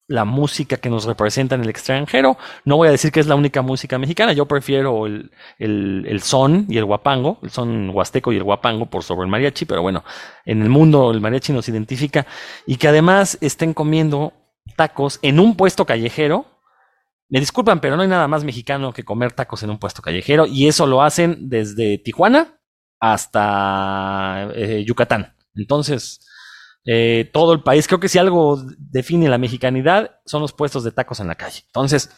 la música que nos representa en el extranjero. No voy a decir que es la única música mexicana, yo prefiero el, el, son y el guapango, el son huasteco y el guapango por sobre el mariachi, pero bueno, en el mundo el mariachi nos identifica y que además estén comiendo tacos en un puesto callejero. Me disculpan, pero no hay nada más mexicano que comer tacos en un puesto callejero y eso lo hacen desde Tijuana hasta eh, Yucatán. Entonces, eh, todo el país. Creo que si algo define la mexicanidad son los puestos de tacos en la calle. Entonces,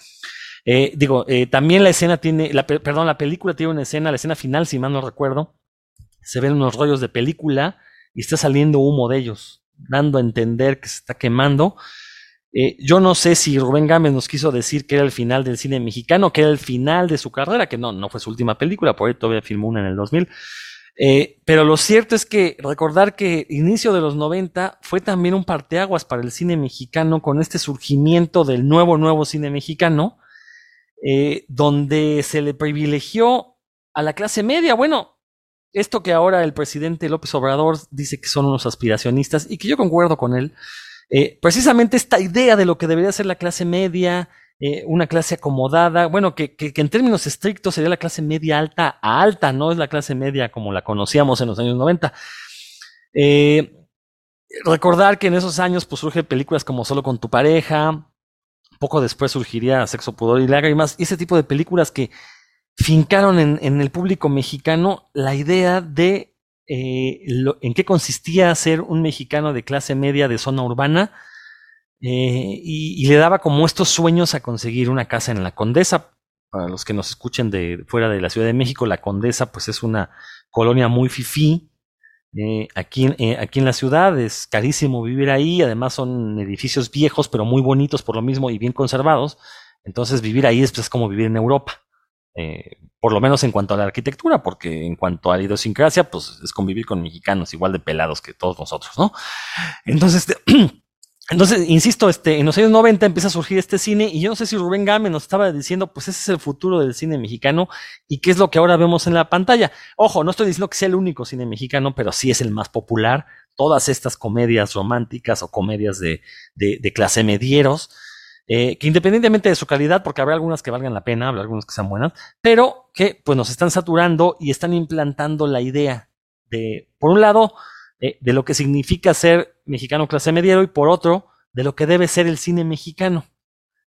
eh, digo, eh, también la escena tiene, la, perdón, la película tiene una escena, la escena final, si mal no recuerdo, se ven unos rollos de película y está saliendo humo de ellos, dando a entender que se está quemando. yo no sé si Rubén Gámez nos quiso decir que era el final del cine mexicano, que era el final de su carrera, que no, no fue su última película, por ahí todavía filmó una en el 2000. Eh, pero lo cierto es que recordar que inicio de los 90 fue también un parteaguas para el cine mexicano con este surgimiento del nuevo, nuevo cine mexicano, eh, donde se le privilegió a la clase media. Bueno, esto que ahora el presidente López Obrador dice que son unos aspiracionistas y que yo concuerdo con él, eh, precisamente esta idea de lo que debería ser la clase media, eh, una clase acomodada, bueno, que, que, en términos estrictos sería la clase media alta a alta, no es la clase media como la conocíamos en los años 90. Eh, recordar que en esos años pues surgen películas como Solo con tu pareja, poco después surgiría Sexo, Pudor y Lágrimas, y ese tipo de películas que fincaron en, en el público mexicano la idea de eh, en qué consistía ser un mexicano de clase media de zona urbana, eh, y, le daba como estos sueños a conseguir una casa en la Condesa. Para los que nos escuchen de fuera de la Ciudad de México, la Condesa pues es una colonia muy fifí. Eh, aquí, eh, aquí en la ciudad es carísimo vivir ahí, además son edificios viejos pero muy bonitos por lo mismo y bien conservados. Entonces vivir ahí es, pues, como vivir en Europa. por lo menos en cuanto a la arquitectura, porque en cuanto a la idiosincrasia, pues es convivir con mexicanos igual de pelados que todos nosotros, ¿no? Entonces, entonces, insisto, este, en los años 90 empieza a surgir este cine y yo no sé si Rubén Gámez nos estaba diciendo, pues ese es el futuro del cine mexicano y qué es lo que ahora vemos en la pantalla. Ojo, no estoy diciendo que sea el único cine mexicano, pero sí es el más popular. Todas estas comedias románticas o comedias de clase medieros, eh, que independientemente de su calidad, porque habrá algunas que valgan la pena, habrá algunas que sean buenas, pero que pues nos están saturando y están implantando la idea de, por un lado, eh, de lo que significa ser mexicano clase mediero y por otro, de lo que debe ser el cine mexicano.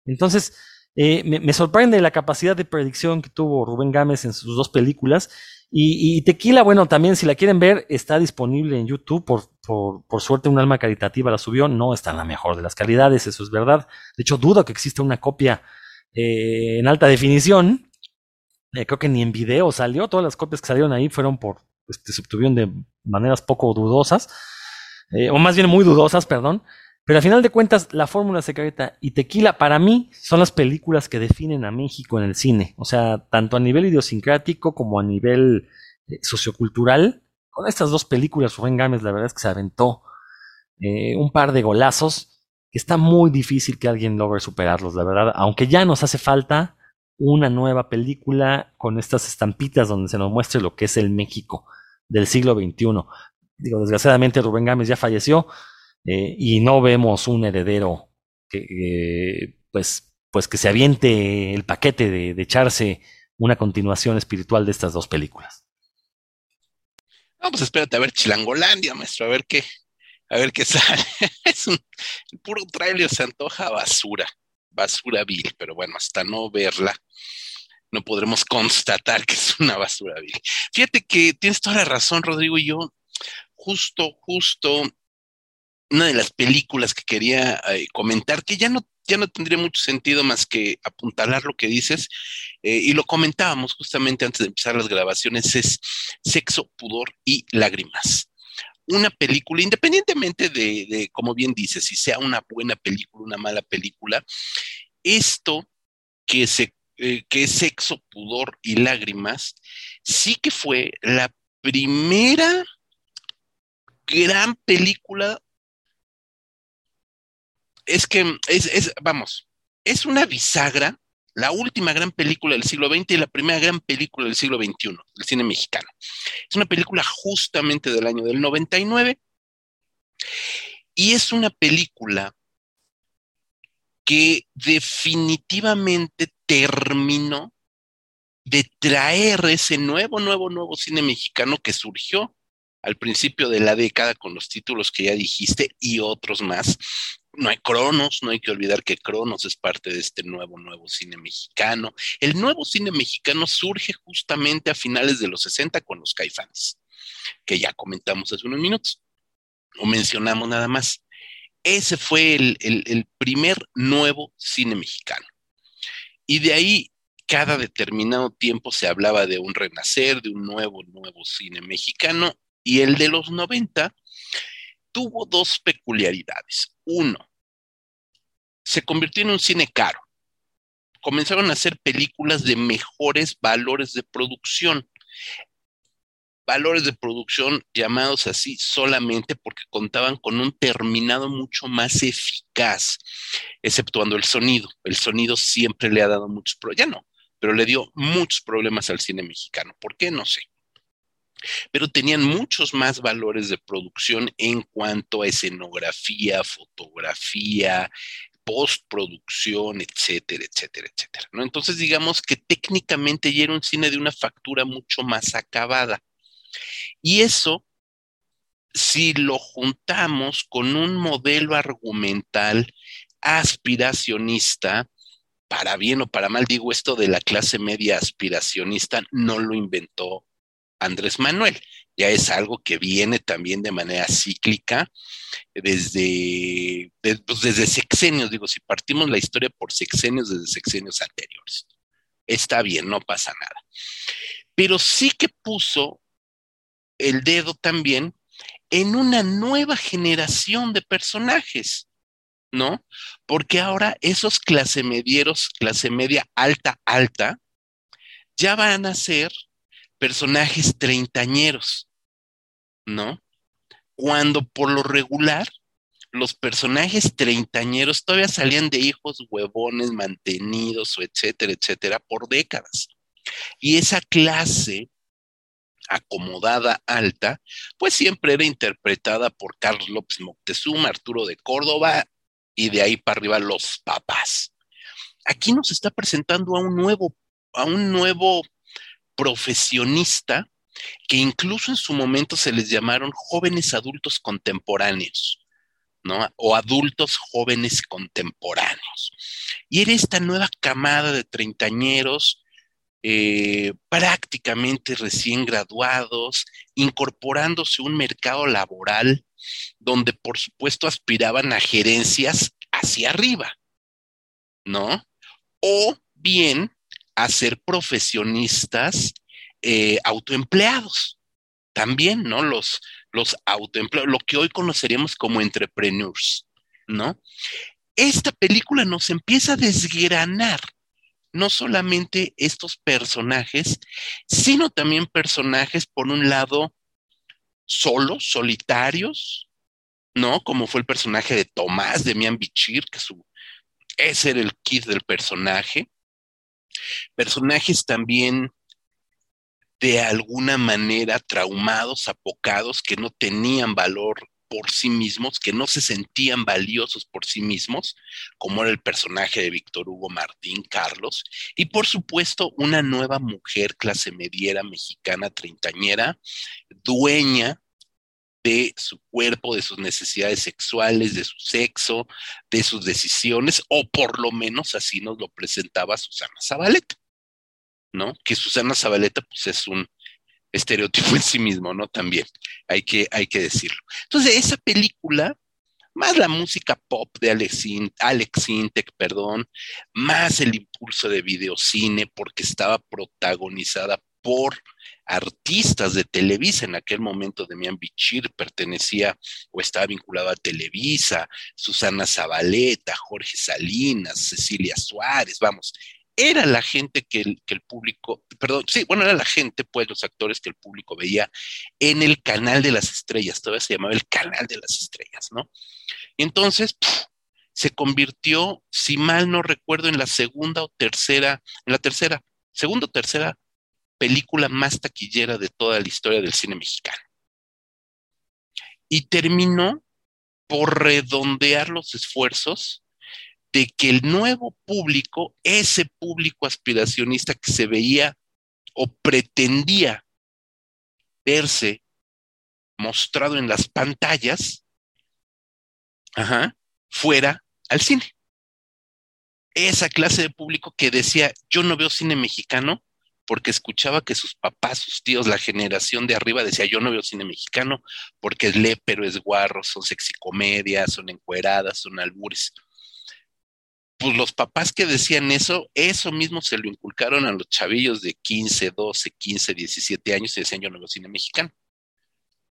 Entonces, eh, me, sorprende la capacidad de predicción que tuvo Rubén Gámez en sus dos películas. Y, Tequila, bueno, también si la quieren ver, está disponible en YouTube. Por, por, por, suerte, un alma caritativa la subió. No está en la mejor de las calidades, eso es verdad. De hecho, dudo que exista una copia eh, en alta definición. Creo que ni en video salió. Todas las copias que salieron ahí fueron por, pues, se obtuvieron de maneras poco dudosas. Eh, o más bien muy dudosas, perdón. Pero al final de cuentas, La Fórmula Secreta y Tequila, para mí, son las películas que definen a México en el cine. O sea, tanto a nivel idiosincrático como a nivel eh, sociocultural. Con estas dos películas, Rubén Gámez, la verdad es que se aventó eh, un par de golazos que está muy difícil que alguien logre superarlos, la verdad. Aunque ya nos hace falta una nueva película con estas estampitas donde se nos muestre lo que es el México del siglo XXI. Digo, desgraciadamente Rubén Gámez ya falleció eh, y no vemos un heredero que, eh, pues, pues que se aviente el paquete de, de, echarse una continuación espiritual de estas dos películas. No, pues espérate a ver Chilangolandia, maestro, a ver qué, a ver qué sale. es un el puro trailer se antoja basura, basura vil, pero bueno, hasta no verla, no podremos constatar que es una basura vil. Fíjate que tienes toda la razón, Rodrigo, y yo justo, justo una de las películas que quería eh, comentar, que ya no, ya no tendría mucho sentido más que apuntalar lo que dices, eh, y lo comentábamos justamente antes de empezar las grabaciones, es Sexo, Pudor y Lágrimas. Una película, independientemente de, de, como bien dices, si sea una buena película, una mala película, esto que, se, eh, que es Sexo, Pudor y Lágrimas, sí que fue la primera gran película es que es, es, vamos, es una bisagra, la última gran película del siglo XX y la primera gran película del siglo XXI, del cine mexicano. Es una película justamente del año del 99 y es una película que definitivamente terminó de traer ese nuevo, nuevo, nuevo cine mexicano que surgió al principio de la década con los títulos que ya dijiste y otros más. No hay Cronos, no hay que olvidar que Cronos es parte de este nuevo, nuevo cine mexicano. El nuevo cine mexicano surge justamente a finales de los 60 con los caifanes, que ya comentamos hace unos minutos, o mencionamos nada más. Ese fue el, el primer nuevo cine mexicano. Y de ahí cada determinado tiempo se hablaba de un renacer, de un nuevo, nuevo cine mexicano, y el de los 90 tuvo dos peculiaridades. Uno, se convirtió en un cine caro. Comenzaron a hacer películas de mejores valores de producción. Valores de producción llamados así solamente porque contaban con un terminado mucho más eficaz, exceptuando el sonido. El sonido siempre le ha dado muchos problemas, ya no, pero le dio muchos problemas al cine mexicano. ¿Por qué? No sé pero tenían muchos más valores de producción en cuanto a escenografía, fotografía, postproducción, etcétera, etcétera, etcétera. Entonces, digamos que técnicamente ya era un cine de una factura mucho más acabada. Y eso, si lo juntamos con un modelo argumental aspiracionista, para bien o para mal, digo esto de la clase media aspiracionista, no lo inventó Andrés Manuel. Ya es algo que viene también de manera cíclica desde, de, pues desde sexenios, digo, si partimos la historia por sexenios, desde sexenios anteriores. Está bien, no pasa nada. Pero sí que puso el dedo también en una nueva generación de personajes, ¿no? Porque ahora esos clase medieros, clase media alta, alta, ya van a ser personajes treintañeros, ¿no? Cuando por lo regular los personajes treintañeros todavía salían de hijos huevones mantenidos etcétera, etcétera, por décadas. Y esa clase acomodada alta, pues siempre era interpretada por Carlos López Moctezuma, Arturo de Córdoba y de ahí para arriba los papás. Aquí nos está presentando a un nuevo, a un nuevo profesionista que incluso en su momento se les llamaron jóvenes adultos contemporáneos, ¿no? O adultos jóvenes contemporáneos. Y era esta nueva camada de treintañeros eh, prácticamente recién graduados, incorporándose a un mercado laboral donde por supuesto aspiraban a gerencias hacia arriba, ¿no? O bien a ser profesionistas eh, autoempleados, también, ¿no? Los, los autoempleados, lo que hoy conoceríamos como entrepreneurs, ¿no? Esta película nos empieza a desgranar no solamente estos personajes, sino también personajes, por un lado, solos, solitarios, ¿no? Como fue el personaje de Tomás, de Mian Bichir, que su, ese era el kit del personaje. Personajes también de alguna manera traumados, apocados, que no tenían valor por sí mismos, que no se sentían valiosos por sí mismos, como era el personaje de Víctor Hugo Martín Carlos, y por supuesto una nueva mujer clase mediera mexicana treintañera, dueña de su cuerpo, de sus necesidades sexuales, de su sexo, de sus decisiones, o por lo menos así nos lo presentaba Susana Zabaleta, ¿no? Que Susana Zabaleta pues es un estereotipo en sí mismo, ¿no? También hay que, hay que decirlo. Entonces, esa película, más la música pop de Alex, Alex Intec, perdón, más el impulso de videocine, porque estaba protagonizada por artistas de Televisa. En aquel momento Demian Bichir pertenecía o estaba vinculado a Televisa, Susana Zabaleta, Jorge Salinas, Cecilia Suárez, vamos, era la gente que el, que el, público, perdón, sí, bueno, era la gente, pues los actores que el público veía en el canal de las estrellas, todavía se llamaba el canal de las estrellas, ¿no? Y entonces se convirtió, si mal no recuerdo, en la segunda o tercera, en la tercera, segunda o tercera película más taquillera de toda la historia del cine mexicano. Y terminó por redondear los esfuerzos de que el nuevo público, ese público aspiracionista que se veía o pretendía verse mostrado en las pantallas, fuera al cine. Esa clase de público que decía, yo no veo cine mexicano porque escuchaba que sus papás, sus tíos, la generación de arriba decía, yo no veo cine mexicano porque es lépero, es guarro, son sexicomedias, son encueradas, son albures pues los papás que decían eso, eso mismo se lo inculcaron a los chavillos de 15, 12, 15, 17 años y decían yo no veo cine mexicano.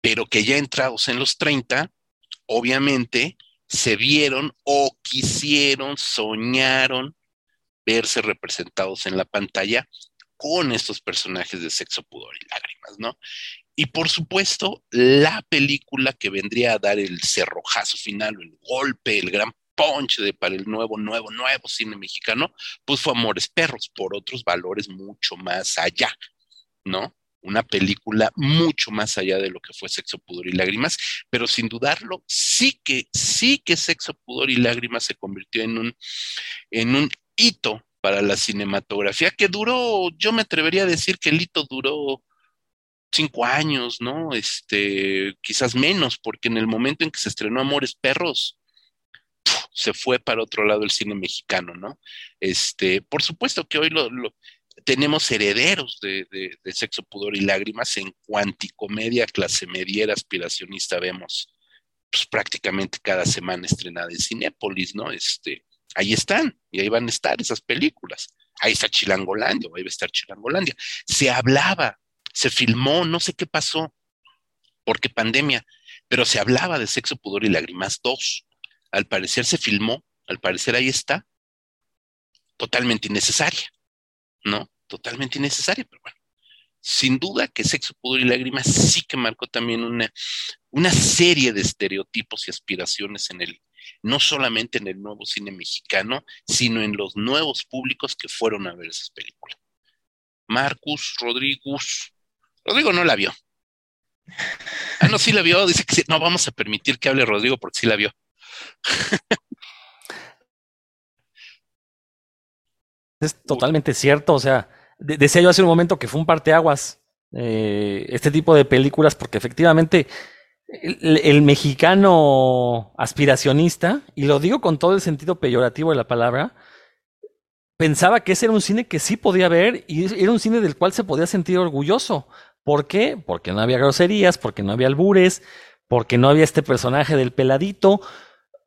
Pero que ya entrados en los 30, obviamente se vieron o quisieron, soñaron verse representados en la pantalla con estos personajes de sexo, pudor y lágrimas, ¿no? Y por supuesto, la película que vendría a dar el cerrojazo final, el golpe, el gran punch de, para el nuevo, nuevo, nuevo cine mexicano, pues fue Amores Perros, por otros valores mucho más allá, ¿no? Una película mucho más allá de lo que fue Sexo, Pudor y Lágrimas, pero sin dudarlo, sí que, sí que Sexo, Pudor y Lágrimas se convirtió en un, en un hito para la cinematografía que duró, yo me atrevería a decir que el hito duró cinco años, ¿no? Este, quizás menos, porque en el momento en que se estrenó Amores Perros, se fue para otro lado el cine mexicano, ¿no? Este, por supuesto que hoy lo, tenemos herederos de, Sexo, Pudor y Lágrimas en cuanticomedia, clase mediera, aspiracionista, vemos pues, prácticamente cada semana estrenada en Cinépolis, ¿no? Este, ahí están, y ahí van a estar esas películas. Ahí está Chilangolandia, o ahí va a estar Chilangolandia. Se hablaba, se filmó, no sé qué pasó, porque pandemia, pero se hablaba de Sexo, Pudor y Lágrimas 2 al parecer se filmó, al parecer ahí está, totalmente innecesaria, ¿no? Totalmente innecesaria, pero bueno, sin duda que Sexo, Pudor y Lágrimas sí que marcó también una, una serie de estereotipos y aspiraciones en el, no solamente en el nuevo cine mexicano, sino en los nuevos públicos que fueron a ver esas películas. Marcus, Rodríguez, Rodrigo no la vio. Ah, no, sí la vio, dice que no vamos a permitir que hable Rodrigo porque sí la vio. Es totalmente cierto, o sea, decía yo hace un momento que fue un parteaguas eh, este tipo de películas porque efectivamente el, mexicano aspiracionista, y lo digo con todo el sentido peyorativo de la palabra, pensaba que ese era un cine que sí podía ver y era un cine del cual se podía sentir orgulloso. ¿Por qué? Porque no había groserías, porque no había albures, porque no había este personaje del peladito,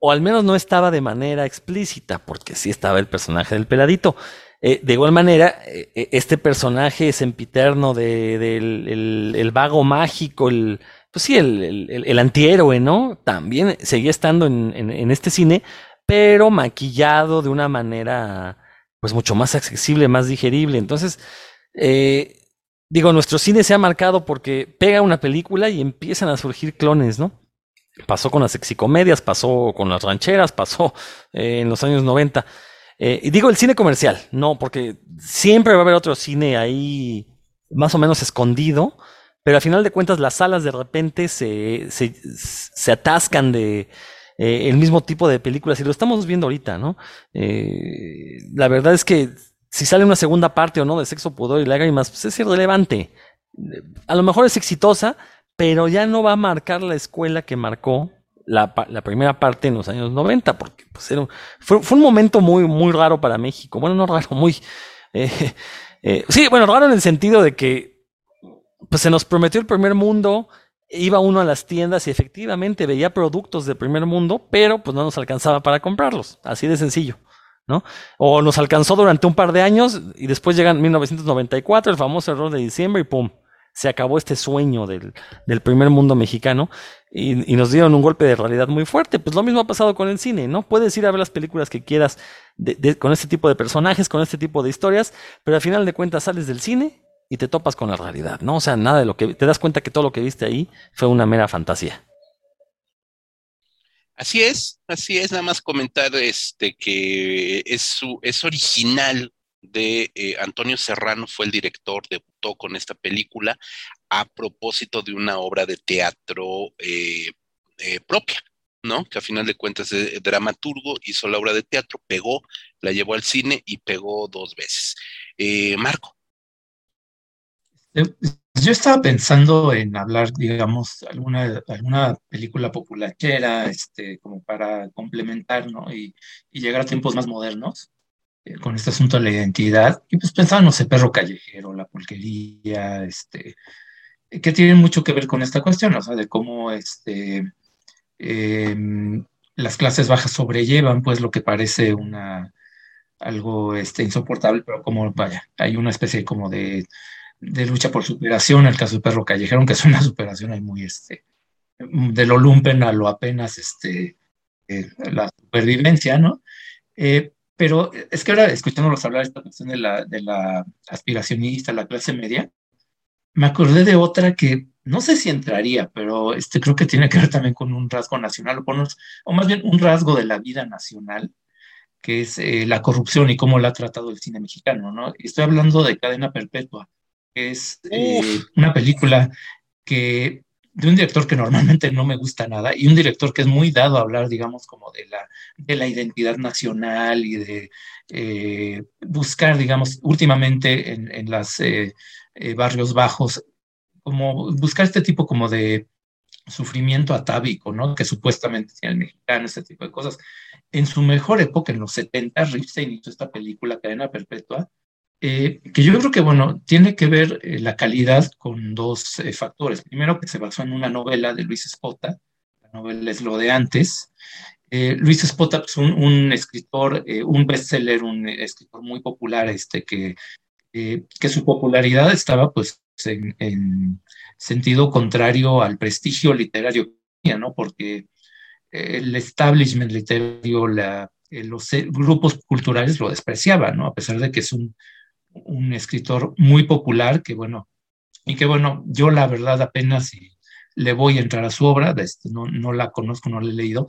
o al menos no estaba de manera explícita, porque sí estaba el personaje del peladito. Eh, de igual manera, eh, este personaje sempiterno de, del el vago mágico, el, pues sí, el, el, antihéroe, ¿no? También seguía estando en, en, este cine, pero maquillado de una manera, pues mucho más accesible, más digerible. Entonces, eh, digo, nuestro cine se ha marcado porque pega una película y empiezan a surgir clones, ¿no? Pasó con las sexicomedias, pasó con las rancheras, pasó eh, en los años 90. Eh, y digo el cine comercial, no, porque siempre va a haber otro cine ahí más o menos escondido, pero al final de cuentas las salas de repente se, se, se atascan de eh, el mismo tipo de películas y lo estamos viendo ahorita, ¿no? La verdad es que si sale una segunda parte o no de Sexo, Pudor y Lágrimas, pues es irrelevante. A lo mejor es exitosa, pero ya no va a marcar la escuela que marcó la, primera parte en los años 90, porque pues, era fue, un momento muy, muy raro para México. Bueno, no raro, muy... Eh, eh, sí, bueno, raro en el sentido de que pues se nos prometió el primer mundo, iba uno a las tiendas y efectivamente veía productos de primer mundo, pero pues no nos alcanzaba para comprarlos, así de sencillo, ¿no? O nos alcanzó durante un par de años y después llegan 1994, el famoso error de diciembre y pum, se acabó este sueño del, del primer mundo mexicano y, y, nos dieron un golpe de realidad muy fuerte. Pues lo mismo ha pasado con el cine, ¿no? Puedes ir a ver las películas que quieras con este tipo de personajes, con este tipo de historias, pero al final de cuentas sales del cine y te topas con la realidad, ¿no? O sea, nada de lo que te das cuenta que todo lo que viste ahí fue una mera fantasía. Así es, así es, nada más comentar este que es es original de eh, Antonio Serrano, fue el director, debutó con esta película a propósito de una obra de teatro eh, eh, propia, ¿no? Que a final de cuentas es dramaturgo, hizo la obra de teatro, pegó, la llevó al cine y pegó dos veces. Marco. Yo estaba pensando en hablar, digamos, alguna, alguna película populachera, este, como para complementar, ¿no? Y llegar a tiempos más modernos eh, con este asunto de la identidad. Y pues pensaba, no sé, Perro Callejero, La Pulquería, este, que tienen mucho que ver con esta cuestión, o sea, de cómo este, em, las clases bajas sobrellevan, pues, lo que parece una algo este, insoportable, pero como, vaya, hay una especie como de de lucha por superación, el caso de Perro Callejero, aunque es una superación ahí muy, este, de lo lumpen a lo apenas, este, eh, la supervivencia, ¿no? Eh, pero es que ahora, escuchándolos hablar de esta cuestión de la, de la aspiracionista, la clase media, me acordé de otra que no sé si entraría, pero este creo que tiene que ver también con un rasgo nacional, o, o más bien un rasgo de la vida nacional, que es eh, la corrupción y cómo la ha tratado el cine mexicano, ¿no? Estoy hablando de cadena perpetua es eh, una película que de un director que normalmente no me gusta nada y un director que es muy dado a hablar, digamos, como de la, de la identidad nacional y de eh, buscar, digamos, últimamente en, en los eh, eh, barrios bajos, como buscar este tipo como de sufrimiento atávico, ¿no? Que supuestamente tiene el mexicano, este tipo de cosas. En su mejor época, en los 70, Ripstein hizo esta película Cadena Perpetua, eh, que yo creo que, bueno, tiene que ver eh, la calidad con dos eh, factores. Primero, que se basó en una novela de Luis Espota, la novela es lo de antes. Luis Espota es pues, un, escritor, un bestseller, un escritor muy popular, este, que, que su popularidad estaba pues en, en, sentido contrario al prestigio literario, ¿no? Porque el establishment literario, los grupos culturales lo despreciaban, ¿no? A pesar de que es un un escritor muy popular que, bueno, y que bueno, yo la verdad apenas le voy a entrar a su obra, este, no, no la conozco, no la he leído,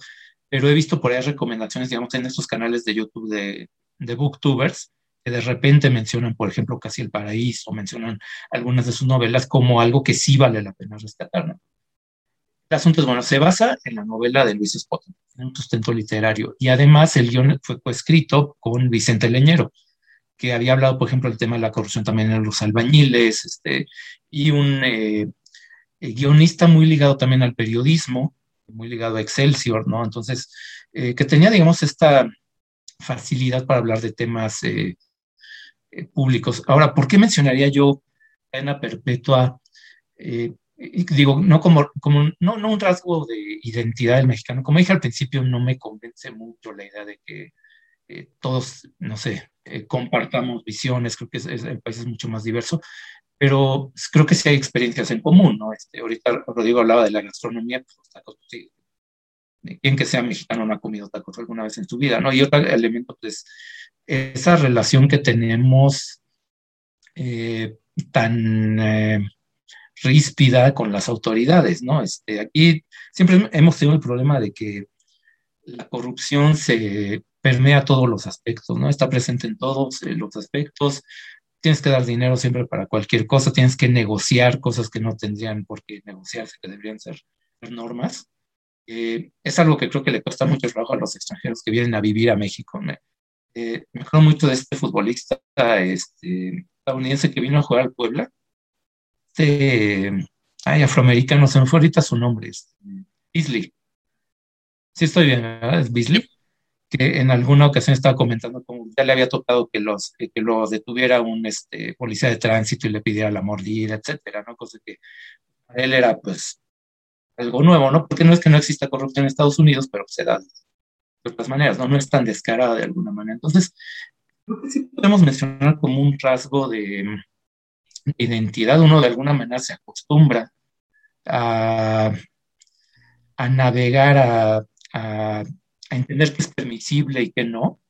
pero he visto por ahí recomendaciones, digamos, en estos canales de YouTube de, de booktubers, que de repente mencionan, por ejemplo, Casi el Paraíso, mencionan algunas de sus novelas como algo que sí vale la pena rescatar. ¿no? El asunto es, bueno, se basa en la novela de Luis Spotton, en un sustento literario, y además el guion fue coescrito con Vicente Leñero, que había hablado, por ejemplo, del tema de la corrupción también en los albañiles, este, y un eh, eh, guionista muy ligado también al periodismo, muy ligado a Excelsior, ¿no? Entonces, eh, que tenía, digamos, esta facilidad para hablar de temas públicos. Ahora, ¿por qué mencionaría yo cadena perpetua? digo, no como, como no, no un rasgo de identidad del mexicano. Como dije al principio, no me convence mucho la idea de que todos, no sé, compartamos visiones, creo que el país es mucho más diverso, pero creo que sí hay experiencias en común, ¿no? Este, ahorita Rodrigo hablaba de la gastronomía, pues los tacos, pues, sí, quien que sea mexicano no ha comido tacos alguna vez en su vida, ¿no? Y otro elemento, pues, esa relación que tenemos eh, tan eh, ríspida con las autoridades, ¿no? Este, aquí siempre hemos tenido el problema de que la corrupción se permea todos los aspectos, ¿no? Está presente en todos eh, los aspectos, tienes que dar dinero siempre para cualquier cosa, tienes que negociar cosas que no tendrían por qué negociarse, que deberían ser, normas. Eh, es algo que creo que le cuesta mucho trabajo a los extranjeros que vienen a vivir a México. Me, eh, mucho de este futbolista este, estadounidense que vino a jugar al Puebla. Este, ay, afroamericano, se me fue ahorita su nombre, es Beasley. Sí estoy bien, ¿verdad? Es Beasley que en alguna ocasión estaba comentando como ya le había tocado que los que lo detuviera un este, policía de tránsito y le pidiera la mordida, etcétera, ¿no? Cosa que para él era pues algo nuevo, ¿no? Porque no es que no exista corrupción en Estados Unidos, pero se da de otras maneras, ¿no? No es tan descarada de alguna manera. Entonces, creo que sí podemos mencionar como un rasgo de identidad, uno de alguna manera se acostumbra a, a navegar a a entender qué es permisible y qué no.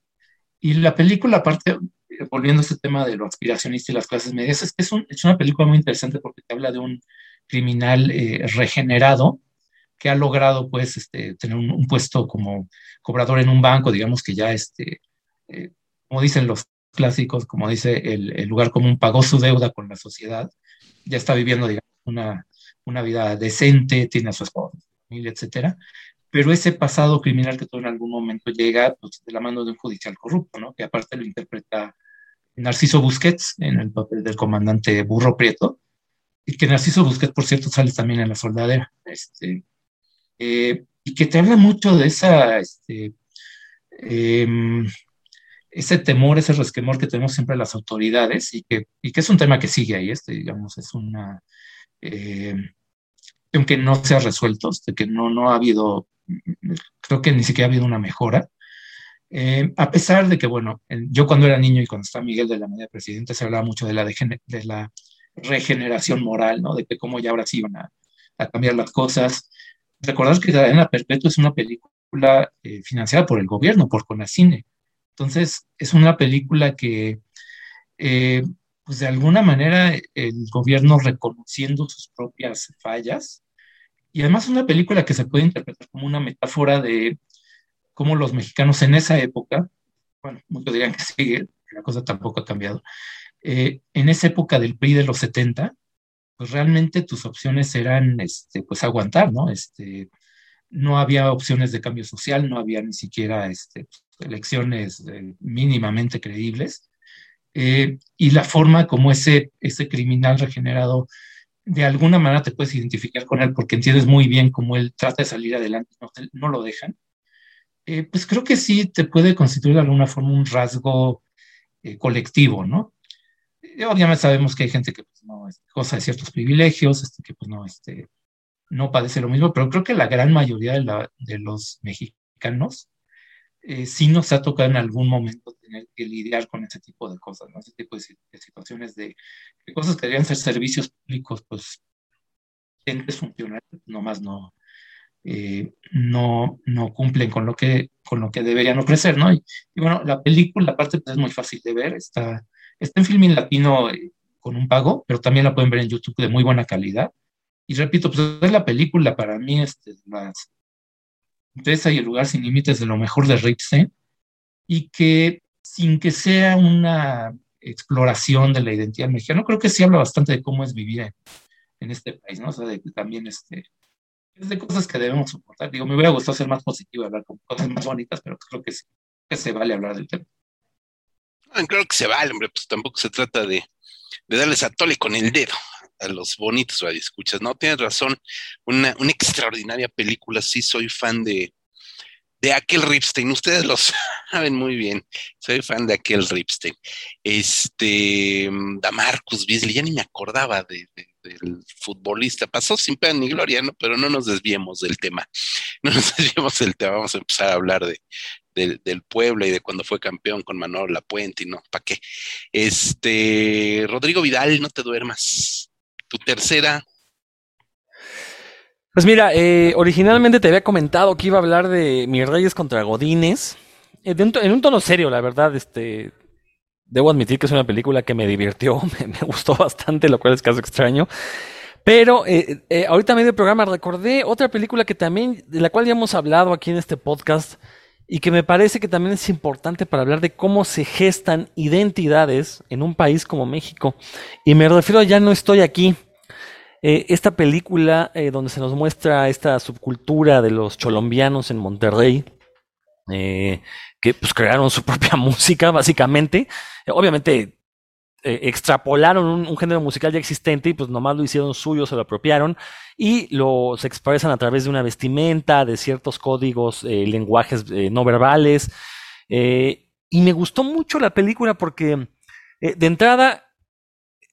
Y la película, aparte, volviendo a ese tema de lo aspiracionista y las clases medias, es que es, es una película muy interesante porque te habla de un criminal eh, regenerado que ha logrado, pues, este, tener un, puesto como cobrador en un banco, digamos que ya, este, eh, como dicen los clásicos, como dice el, el, lugar común, pagó su deuda con la sociedad, ya está viviendo, digamos, una, una vida decente, tiene a su esposa, familia, etcétera, pero ese pasado criminal que todo en algún momento llega pues, de la mano de un judicial corrupto, ¿no? que aparte lo interpreta Narciso Busquets en el papel del comandante Burro Prieto, y que Narciso Busquets, por cierto, sale también en La Soldadera, este, eh, y que te habla mucho de esa, este, em, ese temor, ese resquemor que tenemos siempre las autoridades, y que, y que es un tema que sigue ahí, este, digamos, es una... Eh, aunque no se ha resuelto, este, que no, no ha habido creo que ni siquiera ha habido una mejora. Eh, a pesar de que, bueno, yo cuando era niño y cuando estaba Miguel de la Media Presidente se hablaba mucho de la, de la regeneración moral, ¿no? De que cómo ya ahora sí iban a, cambiar las cosas. Recordar que Cadena Perpetua es una película eh, financiada por el gobierno, por Conacine. Entonces, es una película que, eh, pues de alguna manera, el gobierno reconociendo sus propias fallas, y además una película que se puede interpretar como una metáfora de cómo los mexicanos en esa época, bueno, muchos dirían que sí, la cosa tampoco ha cambiado, eh, en esa época del PRI de los 70, pues realmente tus opciones eran, este, pues aguantar, ¿no? Este, no había opciones de cambio social, no había ni siquiera este, elecciones eh, mínimamente creíbles. Eh, y la forma como ese, ese criminal regenerado de alguna manera te puedes identificar con él porque entiendes muy bien cómo él trata de salir adelante, no, no lo dejan, eh, pues creo que sí te puede constituir de alguna forma un rasgo eh, colectivo, ¿no? Eh, obviamente sabemos que hay gente que pues, no goza de ciertos privilegios, este, que pues no, este, no padece lo mismo, pero creo que la gran mayoría de, la, de los mexicanos eh, sí nos ha tocado en algún momento tener que lidiar con ese tipo de cosas, ¿no? Ese tipo de, situaciones de, cosas que deberían ser servicios públicos, pues, entes funcionales, nomás no, eh, no, no cumplen con lo, que, con lo que deberían ofrecer, ¿no? Y, bueno, la película, aparte, pues, es muy fácil de ver, está, está en Filmin Latino, eh, con un pago, pero también la pueden ver en YouTube de muy buena calidad. Y repito, pues es la película para mí, este, más Esa y el lugar sin límites de lo mejor de Ripstein, y que sin que sea una exploración de la identidad mexicana, creo que sí habla bastante de cómo es vivir en, este país, ¿no? O sea, de que también este, es de cosas que debemos soportar. Digo, me hubiera gustado ser más positivo, hablar con cosas más bonitas, pero creo que sí, que se vale hablar del tema. Ah, creo que se vale, hombre, pues tampoco se trata de, de darles a tole con el dedo a los bonitos radioescuchas. No, tienes razón, una, una extraordinaria película, sí soy fan de, de aquel Ripstein. Ustedes lo saben muy bien. Soy fan de aquel Ripstein. Este, Damarcus Beasley, ya ni me acordaba de, del futbolista. Pasó sin pena ni gloria, ¿no? Pero no nos desviemos del tema. No nos desviemos del tema. Vamos a empezar a hablar de, del, del Puebla y de cuando fue campeón con Manuel Lapuente y no, ¿para qué? Este, Rodrigo Vidal, no te duermas. Tu tercera pues mira, eh, originalmente te había comentado que iba a hablar de Mis Reyes contra Godines. Eh, en un tono serio, la verdad, este. Debo admitir que es una película que me divirtió, me, gustó bastante, lo cual es caso extraño. Pero eh, eh, ahorita medio programa recordé otra película que también, de la cual ya hemos hablado aquí en este podcast, y que me parece que también es importante para hablar de cómo se gestan identidades en un país como México. Y me refiero a Ya no estoy aquí. Eh, esta película eh, donde se nos muestra esta subcultura de los cholombianos en Monterrey, eh, que pues crearon su propia música básicamente, obviamente extrapolaron un, género musical ya existente y pues nomás lo hicieron suyo, se lo apropiaron y lo se expresan a través de una vestimenta, de ciertos códigos, lenguajes no verbales. y me gustó mucho la película porque de entrada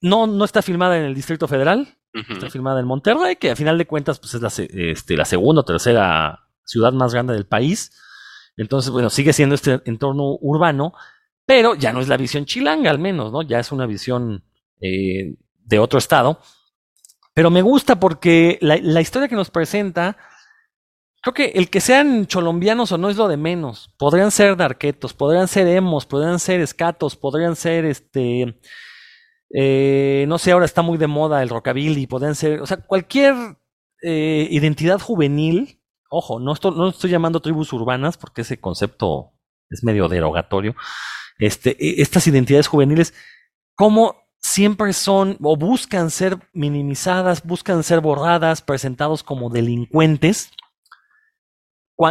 no, no está filmada en el Distrito Federal, Está filmada en Monterrey, que a final de cuentas pues, es la, este, la segunda o tercera ciudad más grande del país. Entonces, bueno, sigue siendo este entorno urbano, pero ya no es la visión chilanga, al menos, ¿no? Ya es una visión eh, de otro estado. Pero me gusta porque la, historia que nos presenta, creo que el que sean cholombianos o no es lo de menos. Podrían ser darquetos, podrían ser emos, podrían ser escatos, podrían ser este eh, no sé, ahora está muy de moda el rockabilly, pueden ser, o sea, cualquier eh, identidad juvenil, ojo, no estoy, no estoy llamando tribus urbanas porque ese concepto es medio derogatorio. Este, e, estas identidades juveniles, como siempre son o buscan ser minimizadas, buscan ser borradas, presentados como delincuentes,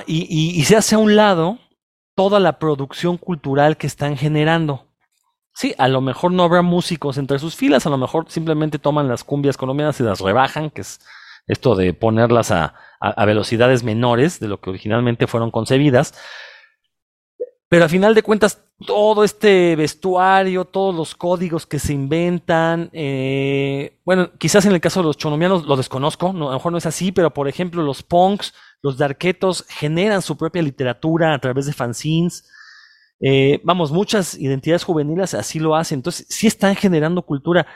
y se hace a un lado toda la producción cultural que están generando. Sí, a lo mejor no habrá músicos entre sus filas, a lo mejor simplemente toman las cumbias colombianas y las rebajan, que es esto de ponerlas a, velocidades menores de lo que originalmente fueron concebidas. Pero a final de cuentas, todo este vestuario, todos los códigos que se inventan, eh, bueno, quizás en el caso de los chonomianos lo desconozco, a lo mejor no es así, pero por ejemplo los punks, los darquetos generan su propia literatura a través de fanzines, eh, vamos, muchas identidades juveniles así lo hacen. Entonces, sí están generando cultura.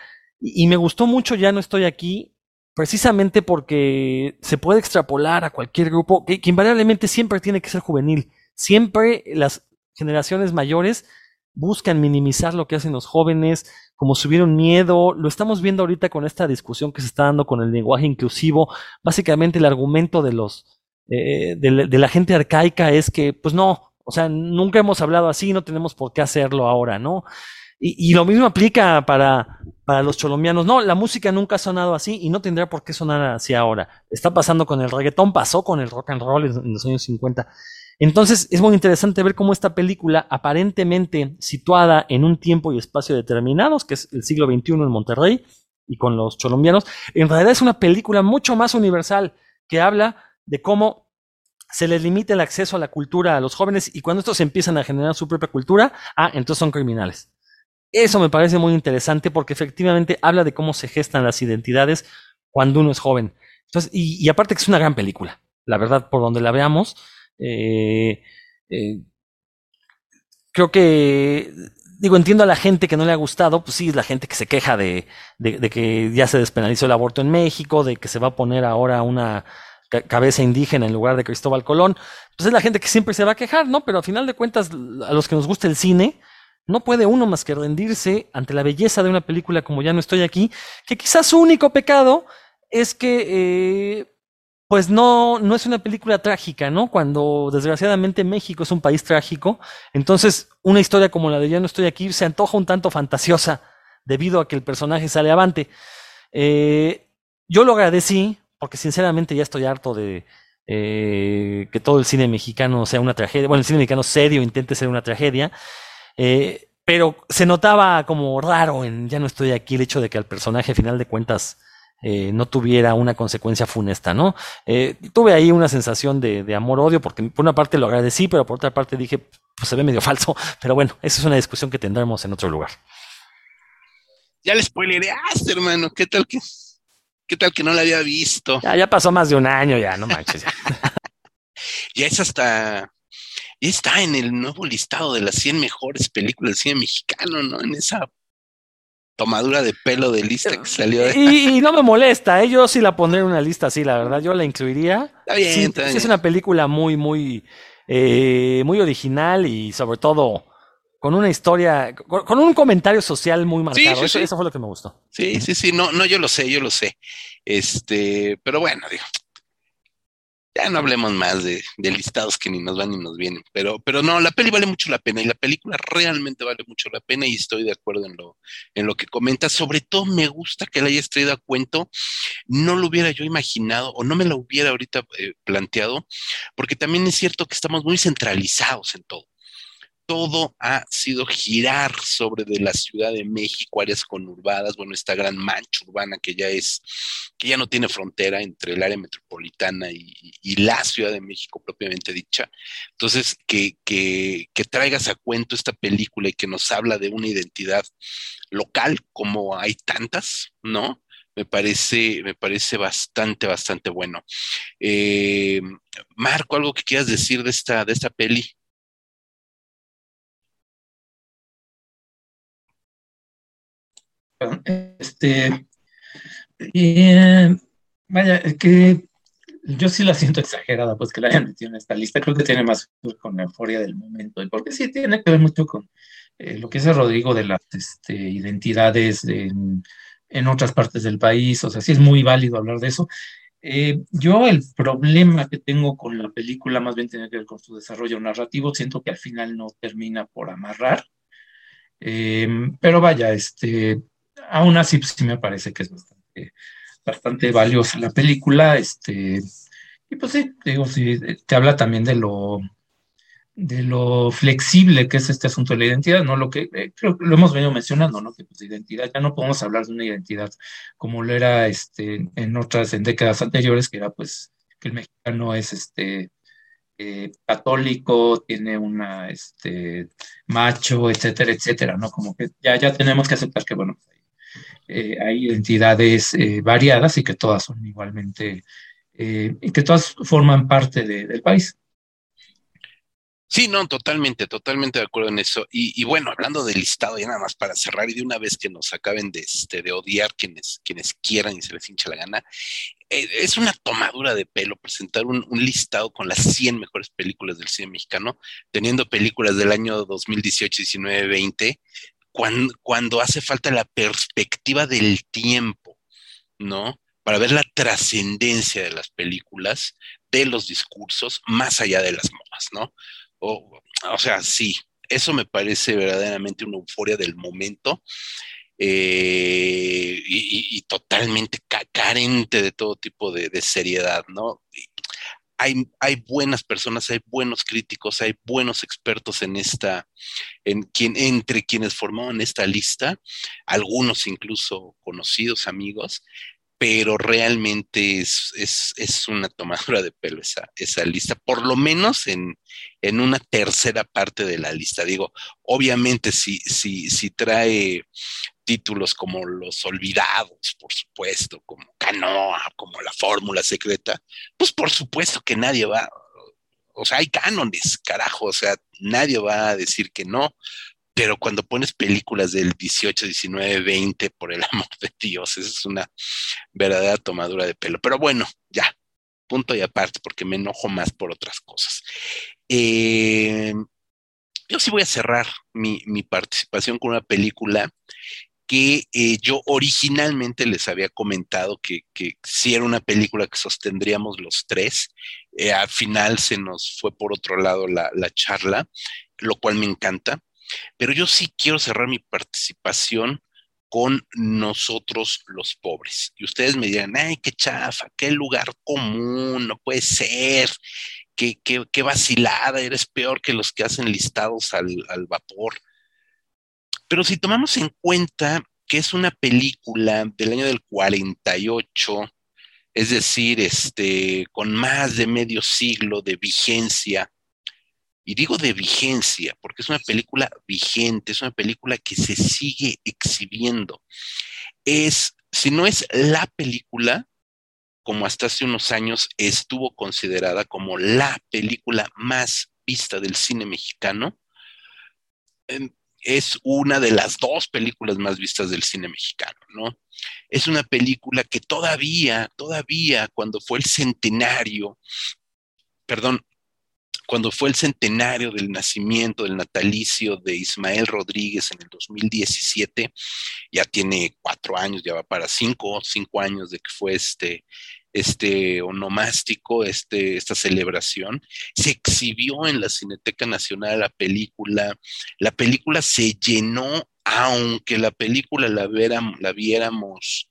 Y, me gustó mucho, ya no estoy aquí, precisamente porque se puede extrapolar a cualquier grupo, que, invariablemente siempre tiene que ser juvenil. Siempre las generaciones mayores buscan minimizar lo que hacen los jóvenes, como subieron miedo. Lo estamos viendo ahorita con esta discusión que se está dando con el lenguaje inclusivo. Básicamente el argumento de los eh, de, la gente arcaica es que, pues no, o sea, nunca hemos hablado así, no tenemos por qué hacerlo ahora, ¿no? Y, lo mismo aplica para, para los colombianos. No, la música nunca ha sonado así y no tendrá por qué sonar así ahora. Está pasando con el reggaetón, pasó con el rock and roll en, los años 50. Entonces es muy interesante ver cómo esta película, aparentemente situada en un tiempo y espacio determinados, que es el siglo XXI en Monterrey y con los colombianos, en realidad es una película mucho más universal que habla de cómo se les limita el acceso a la cultura a los jóvenes y cuando estos empiezan a generar su propia cultura, ah, entonces son criminales. Eso me parece muy interesante porque efectivamente habla de cómo se gestan las identidades cuando uno es joven. Entonces, y, aparte que es una gran película, la verdad, por donde la veamos. Eh, eh, creo que, digo, entiendo a la gente que no le ha gustado, pues sí, es la gente que se queja de, de que ya se despenalizó el aborto en México, de que se va a poner ahora una cabeza indígena en lugar de Cristóbal Colón. Pues es la gente que siempre se va a quejar, ¿no? Pero a final de cuentas, a los que nos gusta el cine, no puede uno más que rendirse ante la belleza de una película como Ya no estoy aquí, que quizás su único pecado es que eh, pues no, no es una película trágica, ¿no? Cuando desgraciadamente México es un país trágico, entonces una historia como la de Ya no estoy aquí se antoja un tanto fantasiosa debido a que el personaje sale avante. Eh, yo lo agradecí porque sinceramente ya estoy harto de eh, que todo el cine mexicano sea una tragedia, bueno, el cine mexicano serio intente ser una tragedia, eh, pero se notaba como raro en Ya no estoy aquí el hecho de que al personaje, a final de cuentas, eh, no tuviera una consecuencia funesta, ¿no? Eh, tuve ahí una sensación de, de amor-odio, porque por una parte lo agradecí, pero por otra parte dije, pues se ve medio falso, pero bueno, esa es una discusión que tendremos en otro lugar. Ya le spoilereaste, hermano, ¿qué tal que, qué tal que no la había visto? Ya, ya pasó más de un año, ya, no manches. Ya, ya es hasta, ya está en el nuevo listado de las 100 mejores películas del cine mexicano, ¿no? En esa tomadura de pelo de lista que salió. De... Y, y, no me molesta, ¿eh? yo sí la pondré en una lista así, la verdad, yo la incluiría. Está bien, sí, está bien. es una película muy, muy, eh, muy original y sobre todo con una historia, con, con un comentario social muy marcado. Sí, sí, eso, sí. eso fue lo que me gustó. Sí, sí, sí, no, no, yo lo sé, yo lo sé. Este, pero bueno, digo, ya no hablemos más de, listados que ni nos van ni nos vienen, pero, pero no, la peli vale mucho la pena y la película realmente vale mucho la pena y estoy de acuerdo en lo, en lo que comentas. Sobre todo me gusta que la hayas traído a cuento, no lo hubiera yo imaginado o no me lo hubiera ahorita eh, planteado, porque también es cierto que estamos muy centralizados en todo todo ha sido girar sobre de la Ciudad de México, áreas conurbadas, bueno, esta gran mancha urbana que ya es, que ya no tiene frontera entre el área metropolitana y, la Ciudad de México propiamente dicha. Entonces, que, que, que, traigas a cuento esta película y que nos habla de una identidad local, como hay tantas, ¿no? Me parece, me parece bastante, bastante bueno. Eh, Marco, algo que quieras decir de esta, de esta peli. Este, eh, vaya, que yo sí la siento exagerada, pues que la hayan metido en esta lista. Creo que tiene más con la euforia del momento, y porque sí tiene que ver mucho con eh, lo que dice Rodrigo de las este, identidades en, otras partes del país. O sea, sí es muy válido hablar de eso. Eh, yo el problema que tengo con la película más bien tiene que ver con su desarrollo narrativo. Siento que al final no termina por amarrar. Eh, pero vaya, este, aún así pues, sí me parece que es bastante, bastante valiosa la película, este, y pues sí, digo, sí, te habla también de lo, de lo flexible que es este asunto de la identidad, ¿no? Lo que eh, creo que lo hemos venido mencionando, ¿no? Que pues identidad, ya no podemos hablar de una identidad como lo era este, en otras, en décadas anteriores, que era pues que el mexicano es este eh, católico, tiene una este macho, etcétera, etcétera, ¿no? Como que ya, ya tenemos que aceptar que, bueno, eh, hay identidades eh, variadas y que todas son igualmente, eh, y que todas forman parte de, del país. Sí, no, totalmente, totalmente de acuerdo en eso. Y, bueno, hablando del listado, ya nada más para cerrar y de una vez que nos acaben de, este, de odiar quienes, quienes quieran y se les hincha la gana, es una tomadura de pelo presentar un, un, listado con las 100 mejores películas del cine mexicano, teniendo películas del año 2018, 19, 20, cuando, hace falta la perspectiva del tiempo, ¿no? Para ver la trascendencia de las películas, de los discursos, más allá de las modas, ¿no? O, o, sea, sí, eso me parece verdaderamente una euforia del momento eh, y, totalmente ca carente de todo tipo de seriedad, ¿no? Hay, buenas personas, hay buenos críticos, hay buenos expertos en esta, en quien, entre quienes formaban esta lista, algunos incluso conocidos amigos, pero realmente es, es, es, una tomadura de pelo esa, esa lista, por lo menos en, en, una tercera parte de la lista. Digo, obviamente si, si, si trae títulos como Los Olvidados, por supuesto, como Canoa, como La Fórmula Secreta, pues por supuesto que nadie va, o sea, hay cánones, carajo, o sea, nadie va a decir que no, pero cuando pones películas del 18, 19, 20, por el amor de Dios, esa es una verdadera tomadura de pelo. Pero bueno, ya, punto y aparte, porque me enojo más por otras cosas. Eh, yo sí voy a cerrar mi, participación con una película que eh, yo originalmente les había comentado que, que sí era una película que sostendríamos los tres. Eh, al final se nos fue por otro lado la, la charla, lo cual me encanta. Pero yo sí quiero cerrar mi participación con nosotros los pobres. Y ustedes me dirán, ay, qué chafa, qué lugar común, no puede ser, qué, qué, vacilada, eres peor que los que hacen listados al, al vapor. Pero si tomamos en cuenta que es una película del año del 48, es decir, este, con más de medio siglo de vigencia, y digo de vigencia, porque es una película vigente, es una película que se sigue exhibiendo. Es, si no es la película, como hasta hace unos años estuvo considerada como la película más vista del cine mexicano, em, es una de las dos películas más vistas del cine mexicano, ¿no? Es una película que todavía, todavía, cuando fue el centenario, perdón, cuando fue el centenario del nacimiento, del natalicio de Ismael Rodríguez en el 2017, ya tiene cuatro años, ya va para cinco, cinco años de que fue este, este onomástico, este, esta celebración. Se exhibió en la Cineteca Nacional la película. La película se llenó, aunque la película la, la viéramos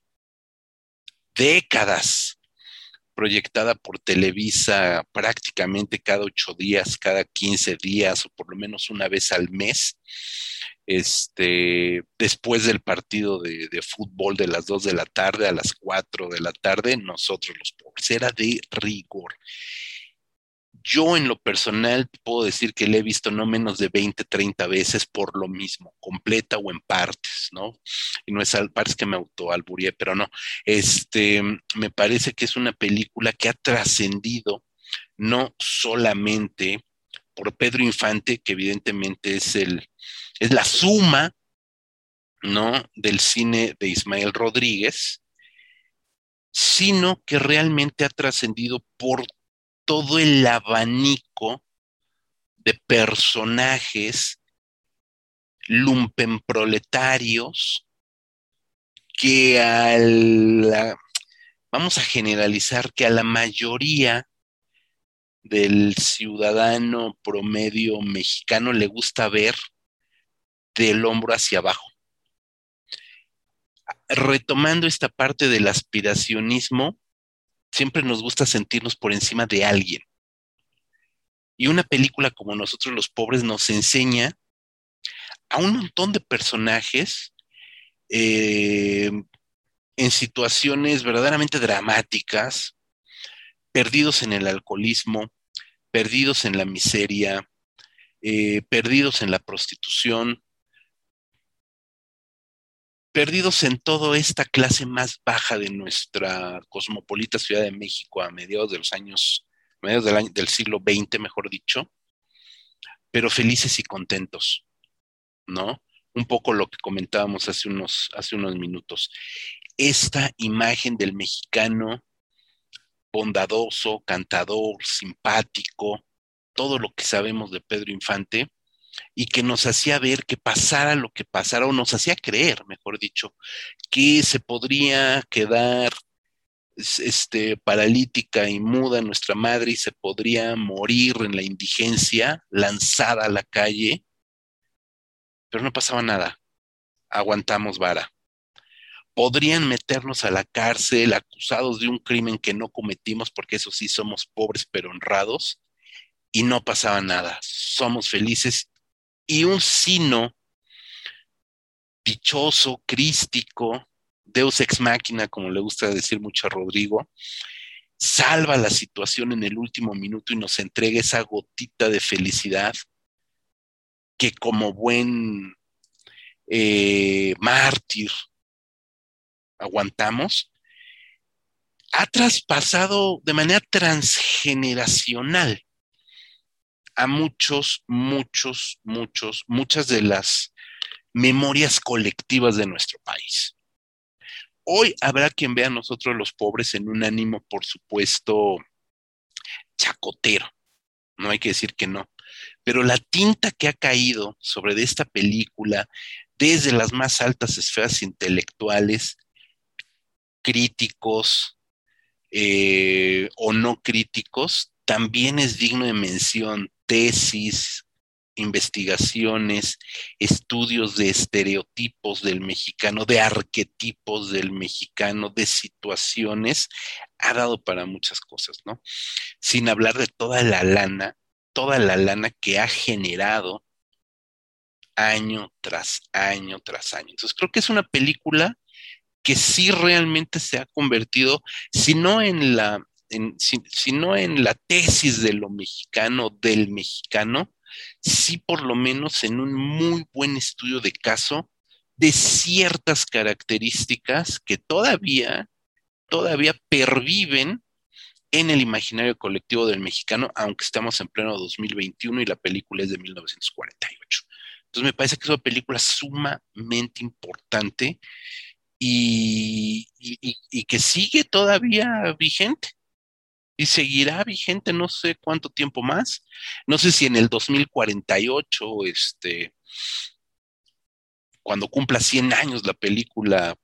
décadas proyectada por Televisa prácticamente cada ocho días, cada quince días o por lo menos una vez al mes. Este, después del partido de, de, fútbol de las dos de la tarde a las cuatro de la tarde, nosotros los pobres, era de rigor. Yo en lo personal puedo decir que le he visto no menos de 20, 30 veces por lo mismo, completa o en partes, ¿no? Y no es al partes que me autoalburié, pero no. Este, me parece que es una película que ha trascendido no solamente por Pedro Infante, que evidentemente es el, es la suma, ¿no? Del cine de Ismael Rodríguez, sino que realmente ha trascendido por todo el abanico de personajes lumpenproletarios que al, vamos a generalizar que a la mayoría del ciudadano promedio mexicano le gusta ver del hombro hacia abajo. Retomando esta parte del aspiracionismo, siempre nos gusta sentirnos por encima de alguien. Y una película como Nosotros los Pobres nos enseña a un montón de personajes eh, en situaciones verdaderamente dramáticas, perdidos en el alcoholismo, perdidos en la miseria, eh, perdidos en la prostitución, perdidos en toda esta clase más baja de nuestra cosmopolita Ciudad de México a mediados de los años, mediados del, año, del siglo XX, mejor dicho, pero felices y contentos, ¿no? Un poco lo que comentábamos hace unos, hace unos minutos. Esta imagen del mexicano bondadoso, cantador, simpático, todo lo que sabemos de Pedro Infante, y que nos hacía ver que pasara lo que pasara, o nos hacía creer, mejor dicho, que se podría quedar este, paralítica y muda nuestra madre y se podría morir en la indigencia, lanzada a la calle, pero no pasaba nada, aguantamos vara. Podrían meternos a la cárcel acusados de un crimen que no cometimos, porque eso sí somos pobres pero honrados, y no pasaba nada. Somos felices y un sino dichoso, crístico, Deus ex máquina, como le gusta decir mucho a Rodrigo, salva la situación en el último minuto y nos entrega esa gotita de felicidad que como buen eh, mártir aguantamos, ha traspasado de manera transgeneracional a muchos, muchos, muchos, muchas de las memorias colectivas de nuestro país. Hoy habrá quien vea a nosotros los pobres en un ánimo, por supuesto, chacotero. No hay que decir que no. pero la tinta que ha caído sobre esta película desde las más altas esferas intelectuales, críticos eh, o no críticos, también es digno de mención. Tesis, investigaciones, estudios de estereotipos del mexicano, de arquetipos del mexicano, de situaciones, ha dado para muchas cosas, ¿no? Sin hablar de toda la lana, toda la lana que ha generado año tras año tras año. Entonces creo que es una película que sí realmente se ha convertido, si no en la, si no en la tesis de lo mexicano, del mexicano, sí por lo menos en un muy buen estudio de caso de ciertas características que todavía, todavía perviven en el imaginario colectivo del mexicano, aunque estamos en pleno 2021 y la película es de 1948. Entonces me parece que es una película sumamente importante y que sigue todavía vigente y seguirá vigente no sé cuánto tiempo más. No sé si en el 2048, este, cuando cumpla 100 años la película,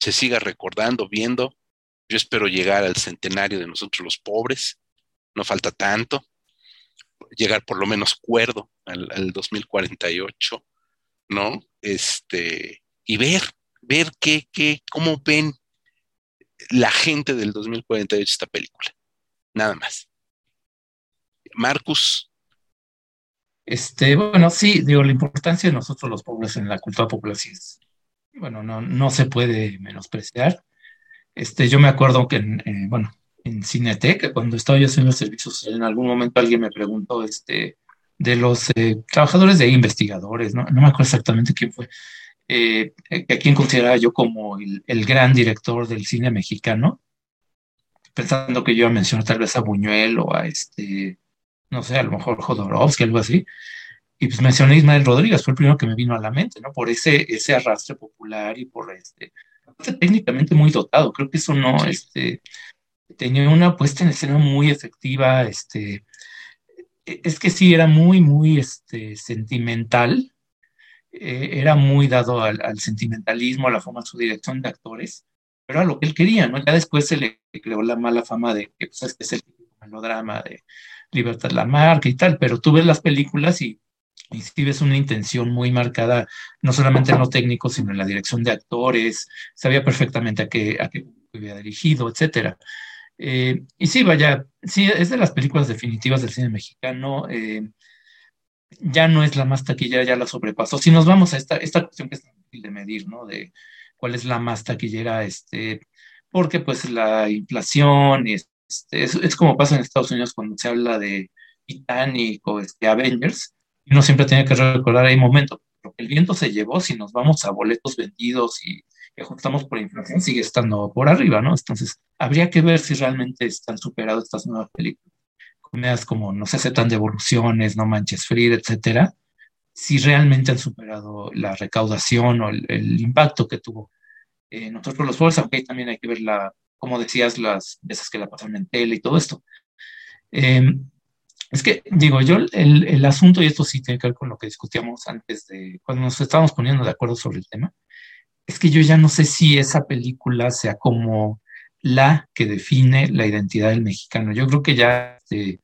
se siga recordando, viendo. Yo espero llegar al centenario de nosotros los pobres, no falta tanto. Llegar por lo menos cuerdo al, al 2048, ¿no? Este, y ver, ver qué, qué, cómo ven la gente del 2048 esta película. Nada más. Marcus. Este, bueno, sí, digo, la importancia de nosotros los pobres en la cultura popular bueno, no, no se puede menospreciar. Este, yo me acuerdo que, en, eh, bueno, en Cinetec, cuando estaba yo haciendo servicios, en algún momento alguien me preguntó, este, de los eh, trabajadores de investigadores, ¿no? no me acuerdo exactamente quién fue, eh, a quién consideraba yo como el, el, gran director del cine mexicano pensando que yo mencioné tal vez a Buñuel o a este, no sé, a lo mejor Jodorowsky, algo así. Y pues mencioné a Ismael Rodríguez, fue el primero que me vino a la mente, ¿no? Por ese, ese arrastre popular y por este, técnicamente muy dotado. Creo que eso no, este, tenía una puesta en escena muy efectiva, este, e, es que sí, era muy, muy, este, sentimental, eh, era muy dado al, al, sentimentalismo, a la forma de su dirección de actores, pero era lo que él quería, ¿no? Ya después se le creó la mala fama de que pues, es el melodrama de Libertad la marca y tal, pero tú ves las películas y, sí ves una intención muy marcada, no solamente en lo técnico, sino en la dirección de actores, sabía perfectamente a qué, a qué había dirigido, etcétera. Eh, y sí, vaya, sí, es de las películas definitivas del cine mexicano. Eh, ya no es la más taquillera, ya la sobrepasó. Si nos vamos a esta, esta cuestión que es difícil de medir, ¿no? De cuál es la más taquillera, este, porque pues la inflación, este, es, es, como pasa en Estados Unidos cuando se habla de Titanic o este, Avengers, uno siempre tiene que recordar ahí momento, lo que el viento se llevó, si nos vamos a boletos vendidos y ajustamos por inflación, sigue estando por arriba, ¿no? Entonces, habría que ver si realmente están superadas estas nuevas películas. Comedias como No se aceptan devoluciones, No manches Frida, etcétera, si realmente han superado la recaudación o el, el impacto que tuvo eh, nosotros los pobres, aunque también hay que ver la, como decías, las veces que la pasaron en tele y todo esto. Eh, es que, digo, yo el, el, asunto, y esto sí tiene que ver con lo que discutíamos antes de, cuando nos estábamos poniendo de acuerdo sobre el tema, es que yo ya no sé si esa película sea como la que define la identidad del mexicano. Yo creo que ya, este,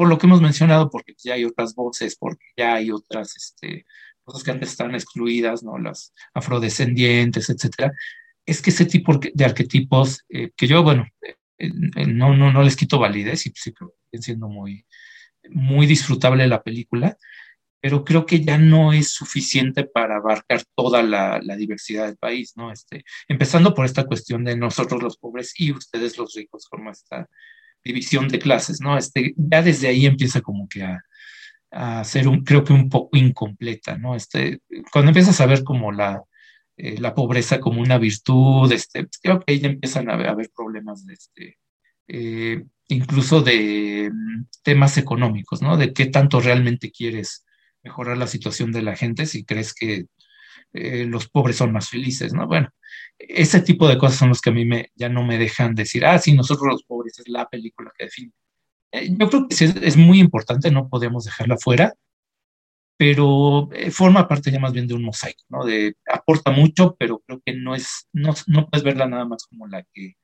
por lo que hemos mencionado, porque ya hay otras voces, porque ya hay otras este, cosas que antes estaban excluidas, ¿no? Las afrodescendientes, etcétera, es que ese tipo de arquetipos, eh, que yo, bueno, eh, eh, no, no, no les quito validez y sí creo que siendo muy, muy disfrutable la película, pero creo que ya no es suficiente para abarcar toda la, diversidad del país, ¿no? Este, empezando por esta cuestión de nosotros los pobres y ustedes los ricos, como esta división de clases, ¿no? Este, ya desde ahí empieza como que a, a ser un, creo que un poco incompleta, ¿no? Este, cuando empiezas a ver como la, eh, la pobreza como una virtud, este, pues creo que ahí empiezan a haber, problemas este, eh, incluso de mm, temas económicos, ¿no? De qué tanto realmente quieres mejorar la situación de la gente si crees que eh, los pobres son más felices, ¿no? Bueno, ese tipo de cosas son los que a mí me, ya no me dejan decir, ah, sí, nosotros los pobres es la película que define. Eh, yo creo que es, muy importante, no podemos dejarla fuera, pero eh, forma parte ya más bien de un mosaico, ¿no? De, aporta mucho, pero creo que no es, no, no puedes verla nada más como la que,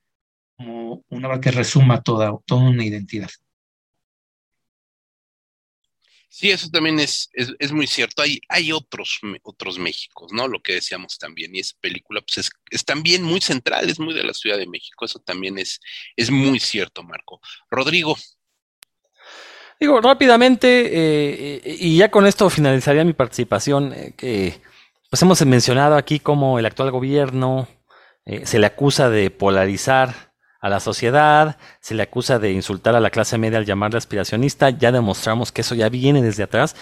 como una obra que resuma toda, toda una identidad. Sí, eso también es, es, muy cierto. Hay, hay otros, otros Méxicos, ¿no? Lo que decíamos también. Y esa película, pues es, también muy central, es muy de la Ciudad de México. Eso también es, es muy cierto, Marco. Rodrigo. Digo, rápidamente, eh, eh, y ya con esto finalizaría mi participación, eh, que pues hemos mencionado aquí cómo el actual gobierno se le acusa de polarizar a la sociedad, se le acusa de insultar a la clase media al llamarle aspiracionista, ya demostramos que eso ya viene desde atrás.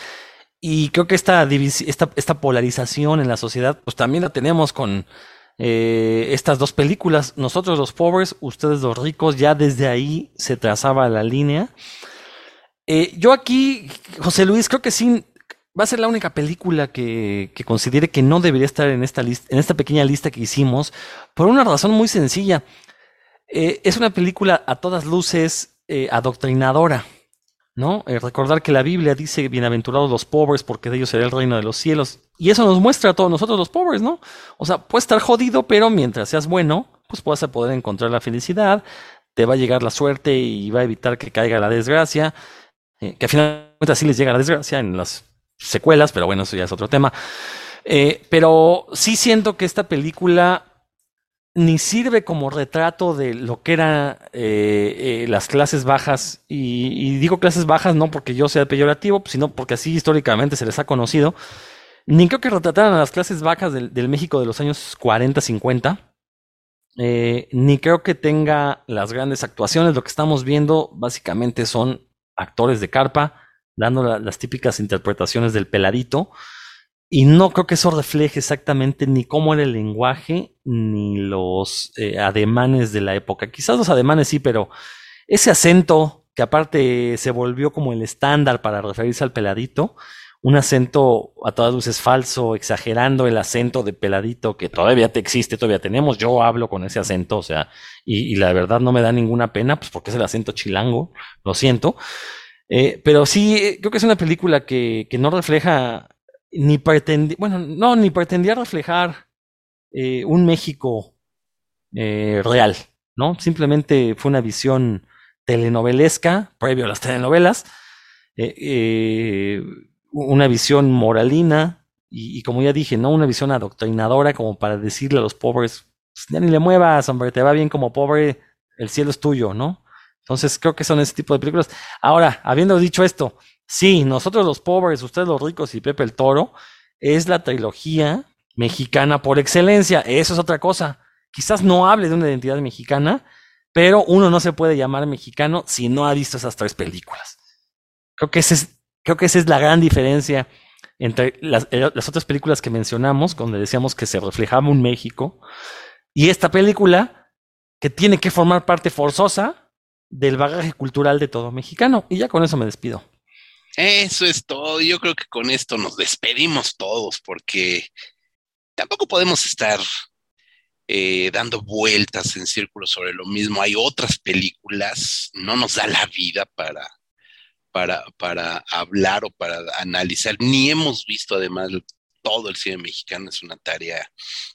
Y creo que esta, esta, esta polarización en la sociedad, pues también la tenemos con eh, estas dos películas. Nosotros los pobres, ustedes los ricos, ya desde ahí se trazaba la línea. Eh, yo aquí, José Luis, creo que sí, va a ser la única película que, que considere que no debería estar en esta, lista, en esta pequeña lista que hicimos, por una razón muy sencilla. Eh, es una película a todas luces eh, adoctrinadora, ¿no? Eh, recordar que la Biblia dice bienaventurados los pobres porque de ellos será el reino de los cielos. Y eso nos muestra a todos nosotros los pobres, ¿no? O sea, puedes estar jodido, pero mientras seas bueno, pues puedes poder encontrar la felicidad, te va a llegar la suerte y va a evitar que caiga la desgracia, que al final de cuentas sí les llega la desgracia en las secuelas, pero bueno, eso ya es otro tema. pero sí siento que esta película ni sirve como retrato de lo que eran eh, eh, las clases bajas, y, digo clases bajas no porque yo sea peyorativo, sino porque así históricamente se les ha conocido, ni creo que retrataran a las clases bajas del, México de los años 40, 50, eh, ni creo que tenga las grandes actuaciones, lo que estamos viendo básicamente son actores de carpa, dando las típicas interpretaciones del peladito, y no creo que eso refleje exactamente ni cómo era el lenguaje, ni los eh, ademanes de la época. Quizás los ademanes sí, pero ese acento que aparte se volvió como el estándar para referirse al peladito, un acento a todas luces falso, exagerando el acento de peladito que todavía te existe, todavía tenemos. Yo hablo con ese acento, o sea, y, la verdad no me da ninguna pena, pues porque es el acento chilango, lo siento. Eh, pero sí, creo que es una película que, que no refleja ni pretendía, bueno, no, ni pretendía reflejar eh, un México eh, real, ¿no? Simplemente fue una visión telenovelesca, previo a las telenovelas, eh, una visión moralina y, como ya dije, no una visión adoctrinadora como para decirle a los pobres, pues, ya ni le muevas, hombre, te va bien como pobre, el cielo es tuyo, ¿no? Entonces creo que son ese tipo de películas. Ahora, habiendo dicho esto, Sí, nosotros los pobres, ustedes los ricos y Pepe el Toro, es la trilogía mexicana por excelencia. Eso es otra cosa. Quizás no hable de una identidad mexicana, pero uno no se puede llamar mexicano si no ha visto esas tres películas. Creo que, es, creo que esa es la gran diferencia entre las, eh, las otras películas que mencionamos, donde decíamos que se reflejaba un México, y esta película que tiene que formar parte forzosa del bagaje cultural de todo mexicano. Y ya con eso me despido. Eso es todo. Yo creo que con esto nos despedimos todos porque tampoco podemos estar eh, dando vueltas en círculos sobre lo mismo. Hay otras películas, no nos da la vida para, para, para hablar o para analizar, ni hemos visto además todo el cine mexicano, es una tarea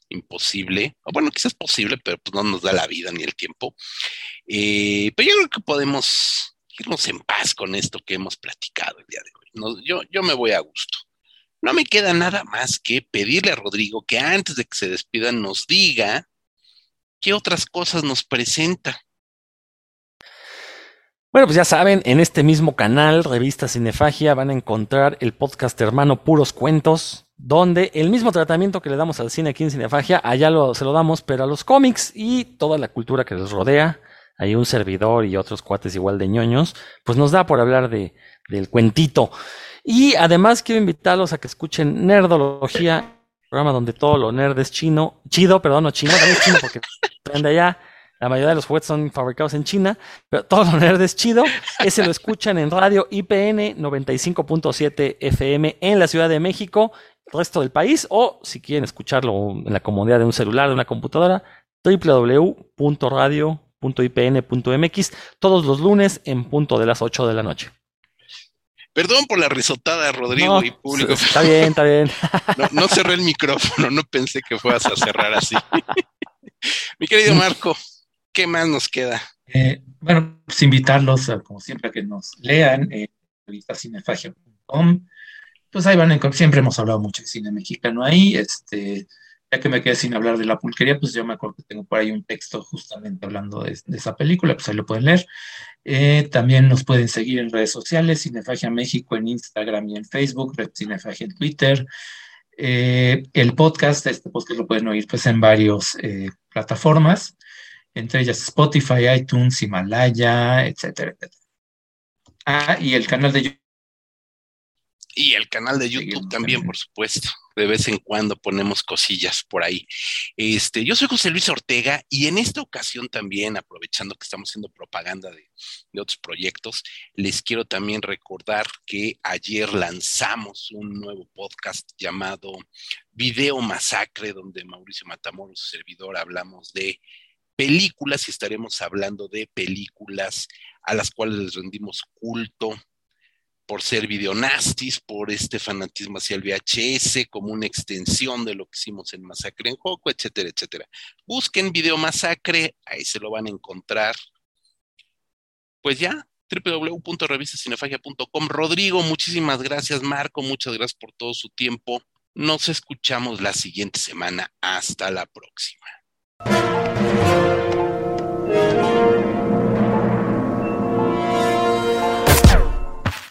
imposible. O bueno, quizás posible, pero pues no nos da la vida ni el tiempo. Eh, pero yo creo que podemos irnos en paz con esto que hemos platicado el día de hoy. yo, yo me voy a gusto. No me queda nada más que pedirle a Rodrigo que antes de que se despidan nos diga qué otras cosas nos presenta. Bueno, pues ya saben, en este mismo canal, Revista Cinefagia, van a encontrar el podcast hermano Puros Cuentos, donde el mismo tratamiento que le damos al cine aquí en Cinefagia, allá se lo damos, pero a los cómics y toda la cultura que les rodea hay un servidor y otros cuates igual de ñoños, pues nos da por hablar de, del cuentito. Y además quiero invitarlos a que escuchen Nerdología, programa donde todo lo nerd es chino, chido, perdón, no chino, también chino porque de allá. La mayoría de los juguetes son fabricados en China, pero todo lo nerd es chido. Ese lo escuchan en radio IPN 95.7 FM en la Ciudad de México, resto del país, o si quieren escucharlo en la comodidad de un celular, de una computadora, www.radio cinefagia.ipn.mx todos los lunes en punto de las 8 de la noche. Perdón por la risotada, Rodrigo y público. Está bien, está bien. No, cerré el micrófono, no pensé que fueras a cerrar así. Mi querido Marco, ¿qué más nos queda? Eh, bueno, pues invitarlos, como siempre, a que nos lean en eh, cinefagia.com. Pues ahí van, siempre hemos hablado mucho de cine mexicano ahí. Este, ya que me quedé sin hablar de la pulquería, pues yo me acuerdo que tengo por ahí un texto justamente hablando de, esa película, pues ahí lo pueden leer. Eh, también nos pueden seguir en redes sociales, Cinefagia México en Instagram y en Facebook, Red Cinefagia en Twitter. Eh, el podcast, este podcast lo pueden oír pues en varias eh, plataformas, entre ellas Spotify, iTunes, Himalaya, etcétera, etcétera. Ah, y el canal de YouTube y el canal de YouTube también, por supuesto. De vez en cuando ponemos cosillas por ahí. Este, yo soy José Luis Ortega y en esta ocasión también, aprovechando que estamos haciendo propaganda de, de otros proyectos, les quiero también recordar que ayer lanzamos un nuevo podcast llamado Video Masacre, donde Mauricio Matamoros, su servidor, hablamos de películas y estaremos hablando de películas a las cuales les rendimos culto por ser videonastis, por este fanatismo hacia el VHS, como una extensión de lo que hicimos en Masacre en Joco, etcétera, etcétera. Busquen Video Masacre, ahí se lo van a encontrar. Pues ya, www.revistacinefagia.com. Rodrigo, muchísimas gracias. Marco, muchas gracias por todo su tiempo. Nos escuchamos la siguiente semana. Hasta la próxima.